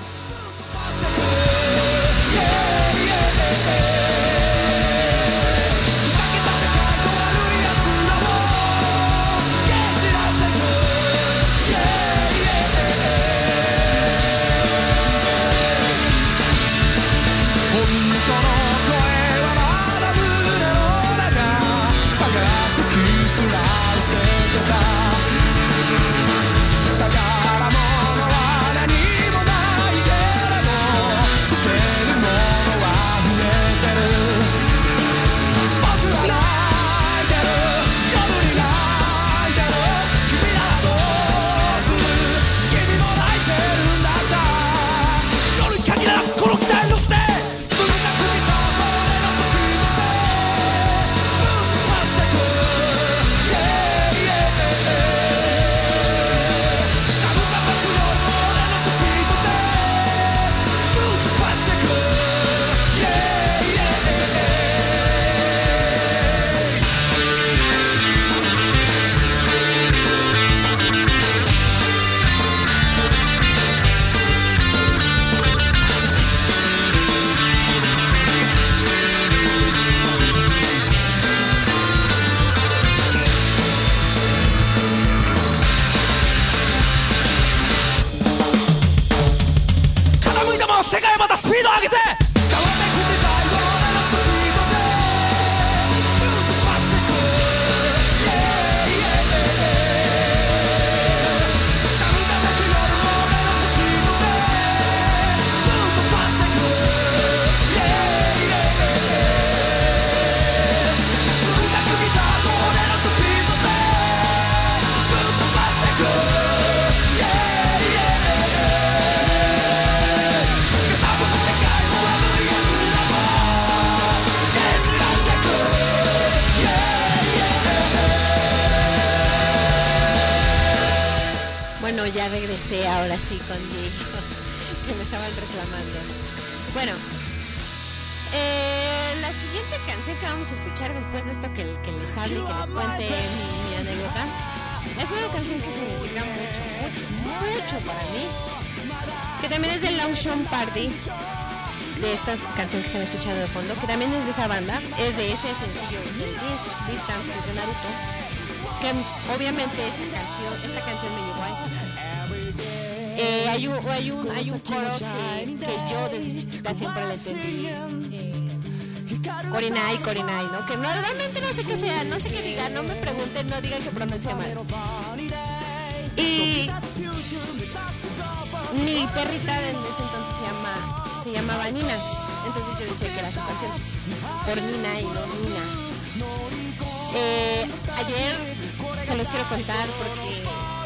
De fondo, que también es de esa banda, es de ese sencillo, Distance, de Naruto, que obviamente esa canción, esta canción me llevó a esa eh, hay, un, hay, un, hay un coro que, que yo desde chiquita siempre le entendí. Eh, Corinay, Corinay, ¿no? Que no, realmente no sé qué sea, no sé qué diga, no me pregunten, no digan que pronuncia mal. Y mi perrita en ese entonces se llama, se llamaba Nina. Entonces yo decía que era su canción. Por Nina y no Nina. Eh, ayer se los quiero contar porque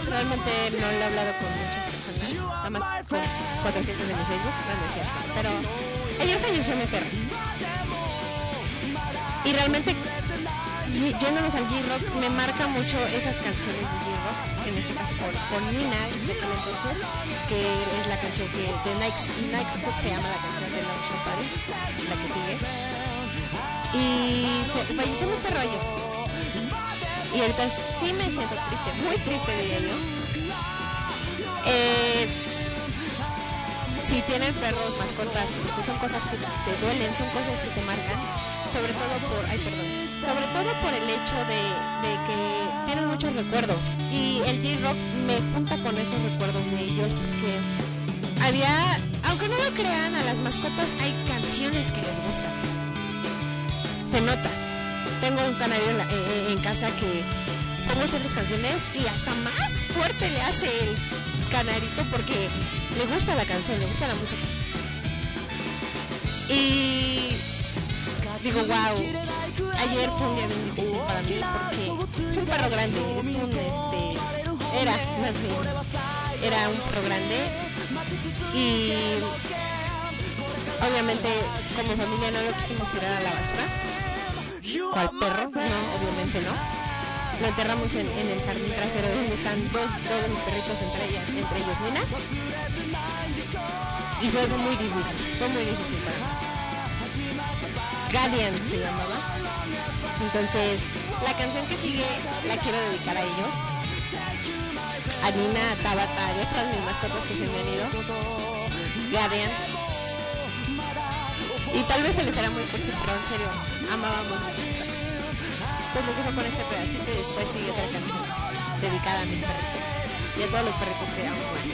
realmente no lo he hablado con muchas personas. Nada más con 400 de mi Facebook, no, no. Pero ayer falleció mi perro. Y realmente, yéndonos al J-Rock, me marca mucho esas canciones de J-Rock, en este caso por, por Nina, de entonces, que es la canción que de Nike, Nike se llama la canción de Party, la que sigue. Y se, falleció mi perro ayer. Y ahorita sí me siento triste, muy triste diría yo. Eh, si tienen perros, mascotas, pues son cosas que te duelen, son cosas que te marcan, sobre todo por, ay perdón, sobre todo por el hecho de, de que tienes muchos recuerdos y el J-Rock me junta con esos recuerdos de ellos porque había, aunque no lo crean, a las mascotas hay canciones que les gustan. Se nota. Tengo un canario en, la- eh, en casa que pongo ciertas canciones y hasta más fuerte le hace el canarito porque le gusta la canción, le gusta la música. Y digo, wow, ayer fue un día bien difícil para mí porque es un perro grande, es un este, era más bien, era un perro grande y Obviamente, como familia no lo quisimos tirar a la basura. al perro? No, obviamente no. Lo enterramos en, el jardín trasero donde están dos, dos mis perritos, entre, ellas, entre ellos Nina. Y fue algo muy difícil, fue muy difícil para mí. Guardian se llamaba. Entonces, la canción que sigue la quiero dedicar a ellos. A Nina, Tabata, a todas mis mascotas que se me han ido. Guardian. Y tal vez se les hará muy cursi, pero en serio, amábamos mucho. Entonces los dejo con este pedacito y después sigue otra canción dedicada a mis perritos y a todos los perritos que amo. Bueno.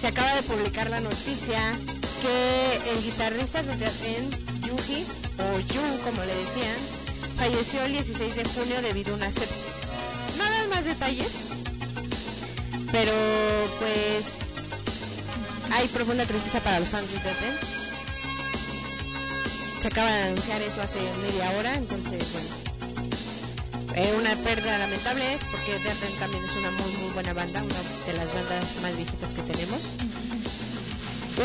Se acaba de publicar la noticia que el guitarrista de End, Yuji, o Yu como le decían, falleció el 16 de junio debido a una sepsis. No dan más detalles, pero pues hay profunda tristeza para los fans de End. Se acaba de anunciar eso hace media hora, entonces. Eh, una pérdida lamentable porque Dead End también es una muy muy buena banda, una de las bandas más viejitas que tenemos.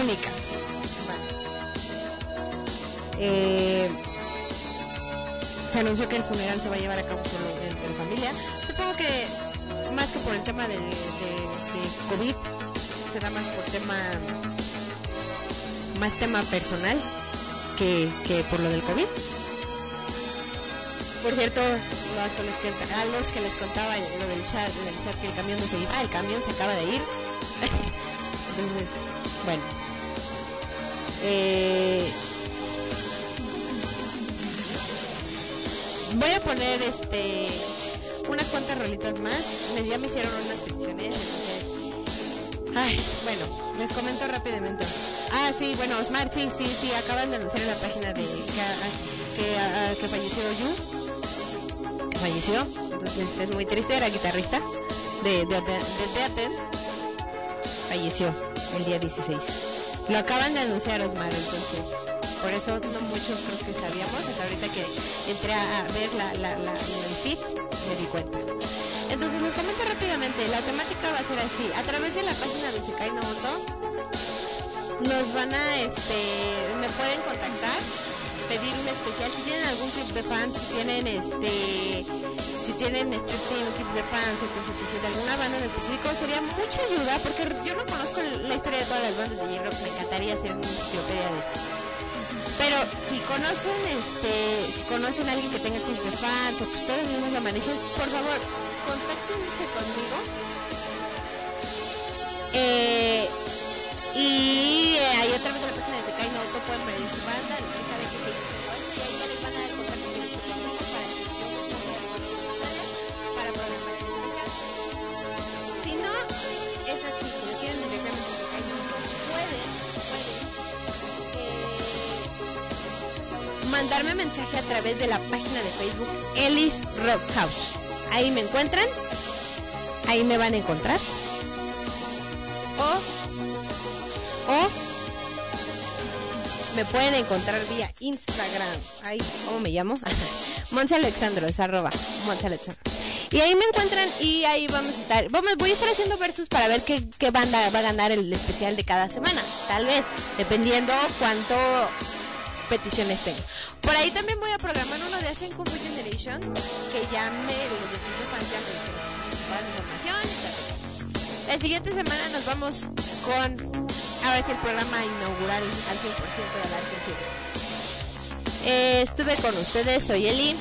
Únicas. Eh, se anunció que el funeral se va a llevar a cabo solo entre familia. Supongo que más que por el tema de, de, de COVID, será más por tema más tema personal que, que por lo del COVID. Por cierto, a los que les contaba lo del chat, del chat que el camión no se iba, el camión se acaba de ir. Entonces, bueno. Eh, voy a poner este unas cuantas rolitas más. Ya me hicieron unas peticiones, entonces. Ay, bueno, les comento rápidamente. Ah, sí, bueno, Osmar, sí, sí, sí, acaban de anunciar en la página de que, que, ah, que falleció Yu. Falleció. Entonces es muy triste, era guitarrista de, de, de, de. Falleció el día 16. Lo acaban de anunciar Osmar, entonces. Por eso muchos creo que sabíamos. Hasta ahorita que entré a ver la, la, la, el feed, me di cuenta. Entonces les comento rápidamente, la temática va a ser así, a través de la página de Sekai no Moto nos van a, este, me pueden contactar, pedir un especial, si tienen algún club de fans, si tienen, este, si tienen Street Team, club de fans, etc, etc, de alguna banda en específico, sería mucha ayuda, porque yo no conozco la historia de todas las bandas de J-Rock, me encantaría hacer una enciclopedia de pero si conocen este, si conocen a alguien que tenga club de fans o que ustedes mismos lo manejen, por favor, contáctense conmigo. Eh, y eh, ahí otra vez en la página de Sekai no Auto pueden pedir su banda, mandarme mensaje a través de la página de Facebook Ellis Rock House. Ahí me encuentran, ahí me van a encontrar. O, o me pueden encontrar vía Instagram. Ay, ¿cómo me llamo? Monse Alexandro, es arroba Monse Alexandro. Y ahí me encuentran y ahí vamos a estar. Vamos, voy a estar haciendo versus para ver qué, qué banda va a ganar el especial de cada semana. Tal vez, dependiendo cuánto peticiones tengo. Por ahí también voy a programar uno de Asian Kung Generation, que ya me, los de Kung Fu fans ya me dijeron toda la siguiente semana nos vamos con, a ver si el programa inaugural al 100% de la atención. Eh, estuve con ustedes, soy Eli.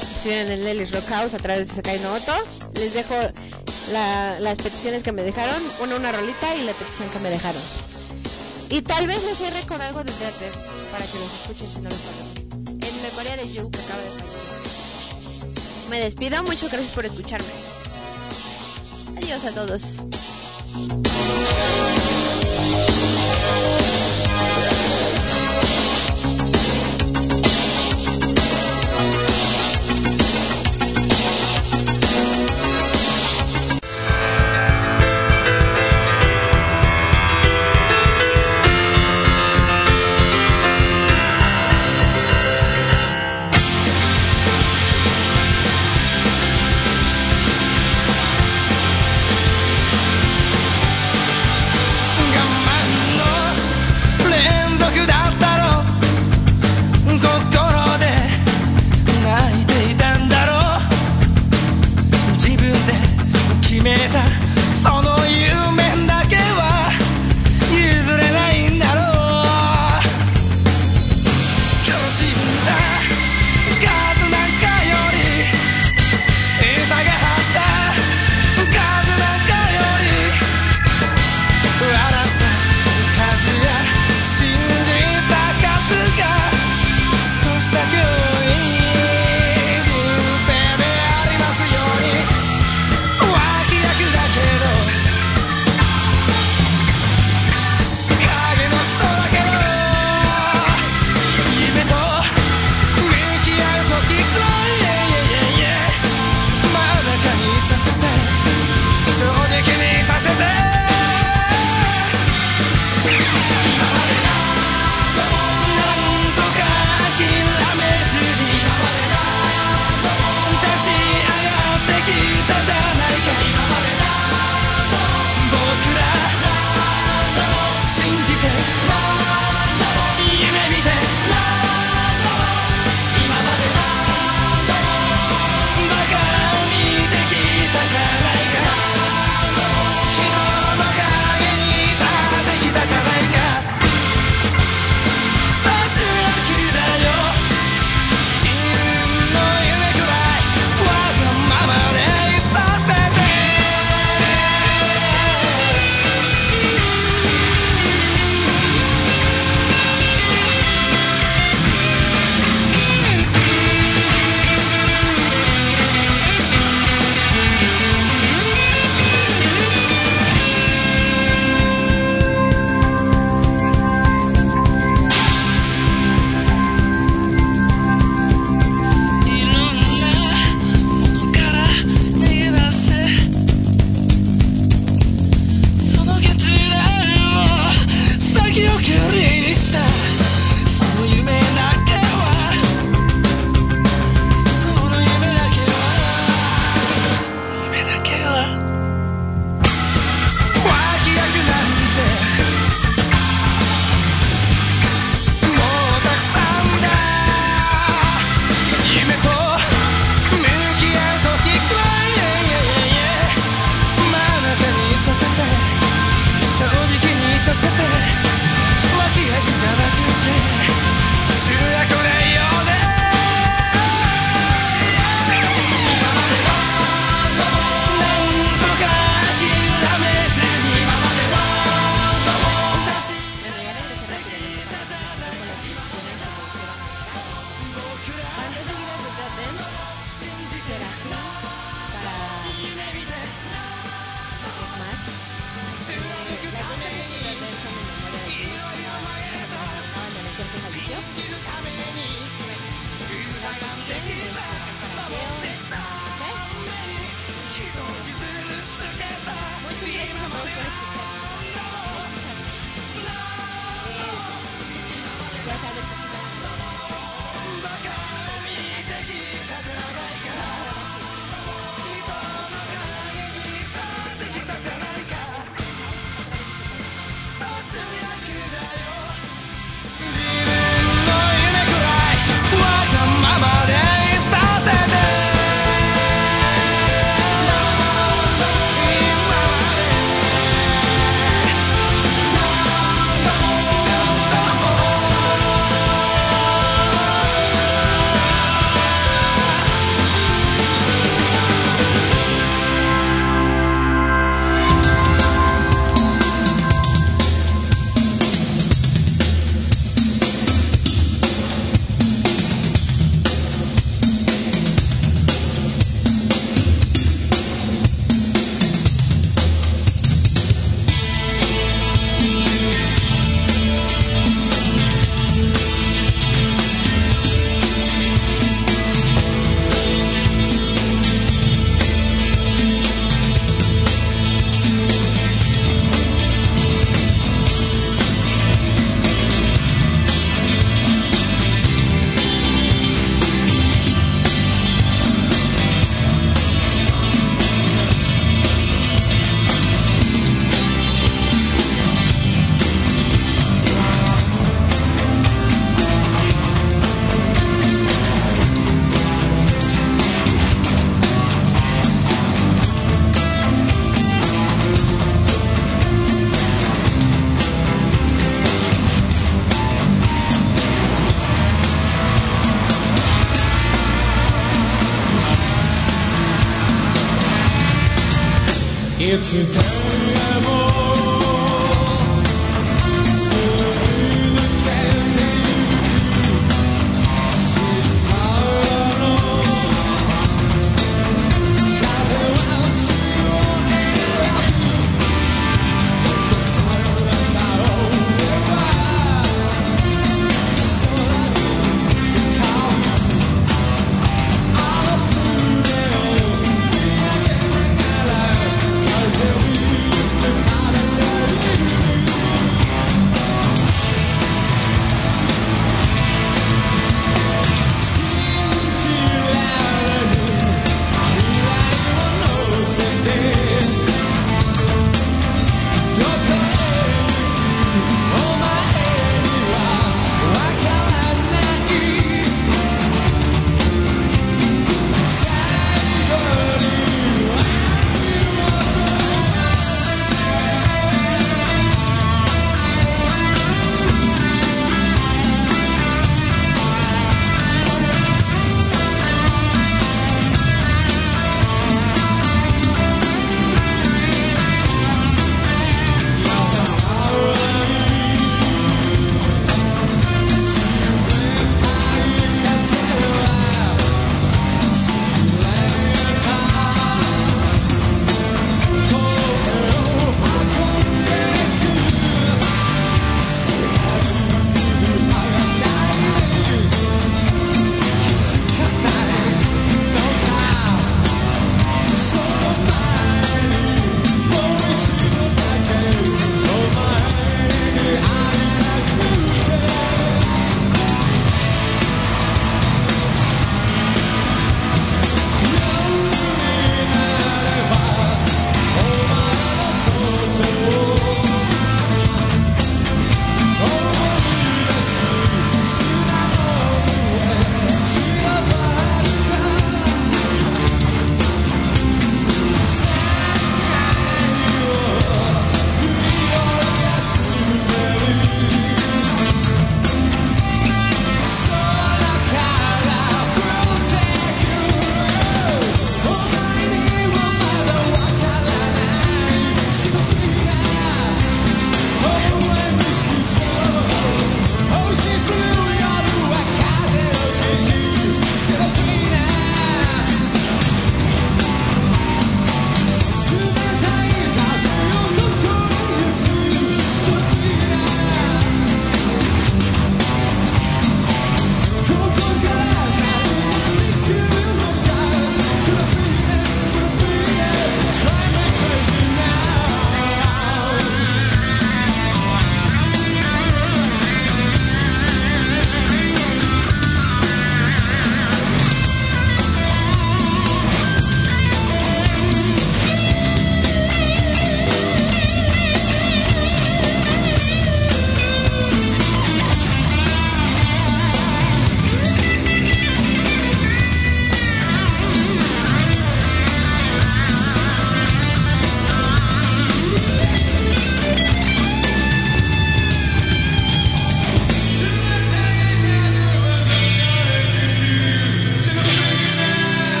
Estuvieron en el Ellis Rock House a través de Sakai no Oto. Les dejo la- las peticiones que me dejaron, una una rolita y la petición que me dejaron. Y tal vez les cierre con algo de Death para que los escuchen si no los conocen. En memoria de Joe que acaba de fallecer. Me despido, muchas gracias por escucharme. Adiós a todos.「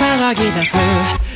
騒ぎ出す。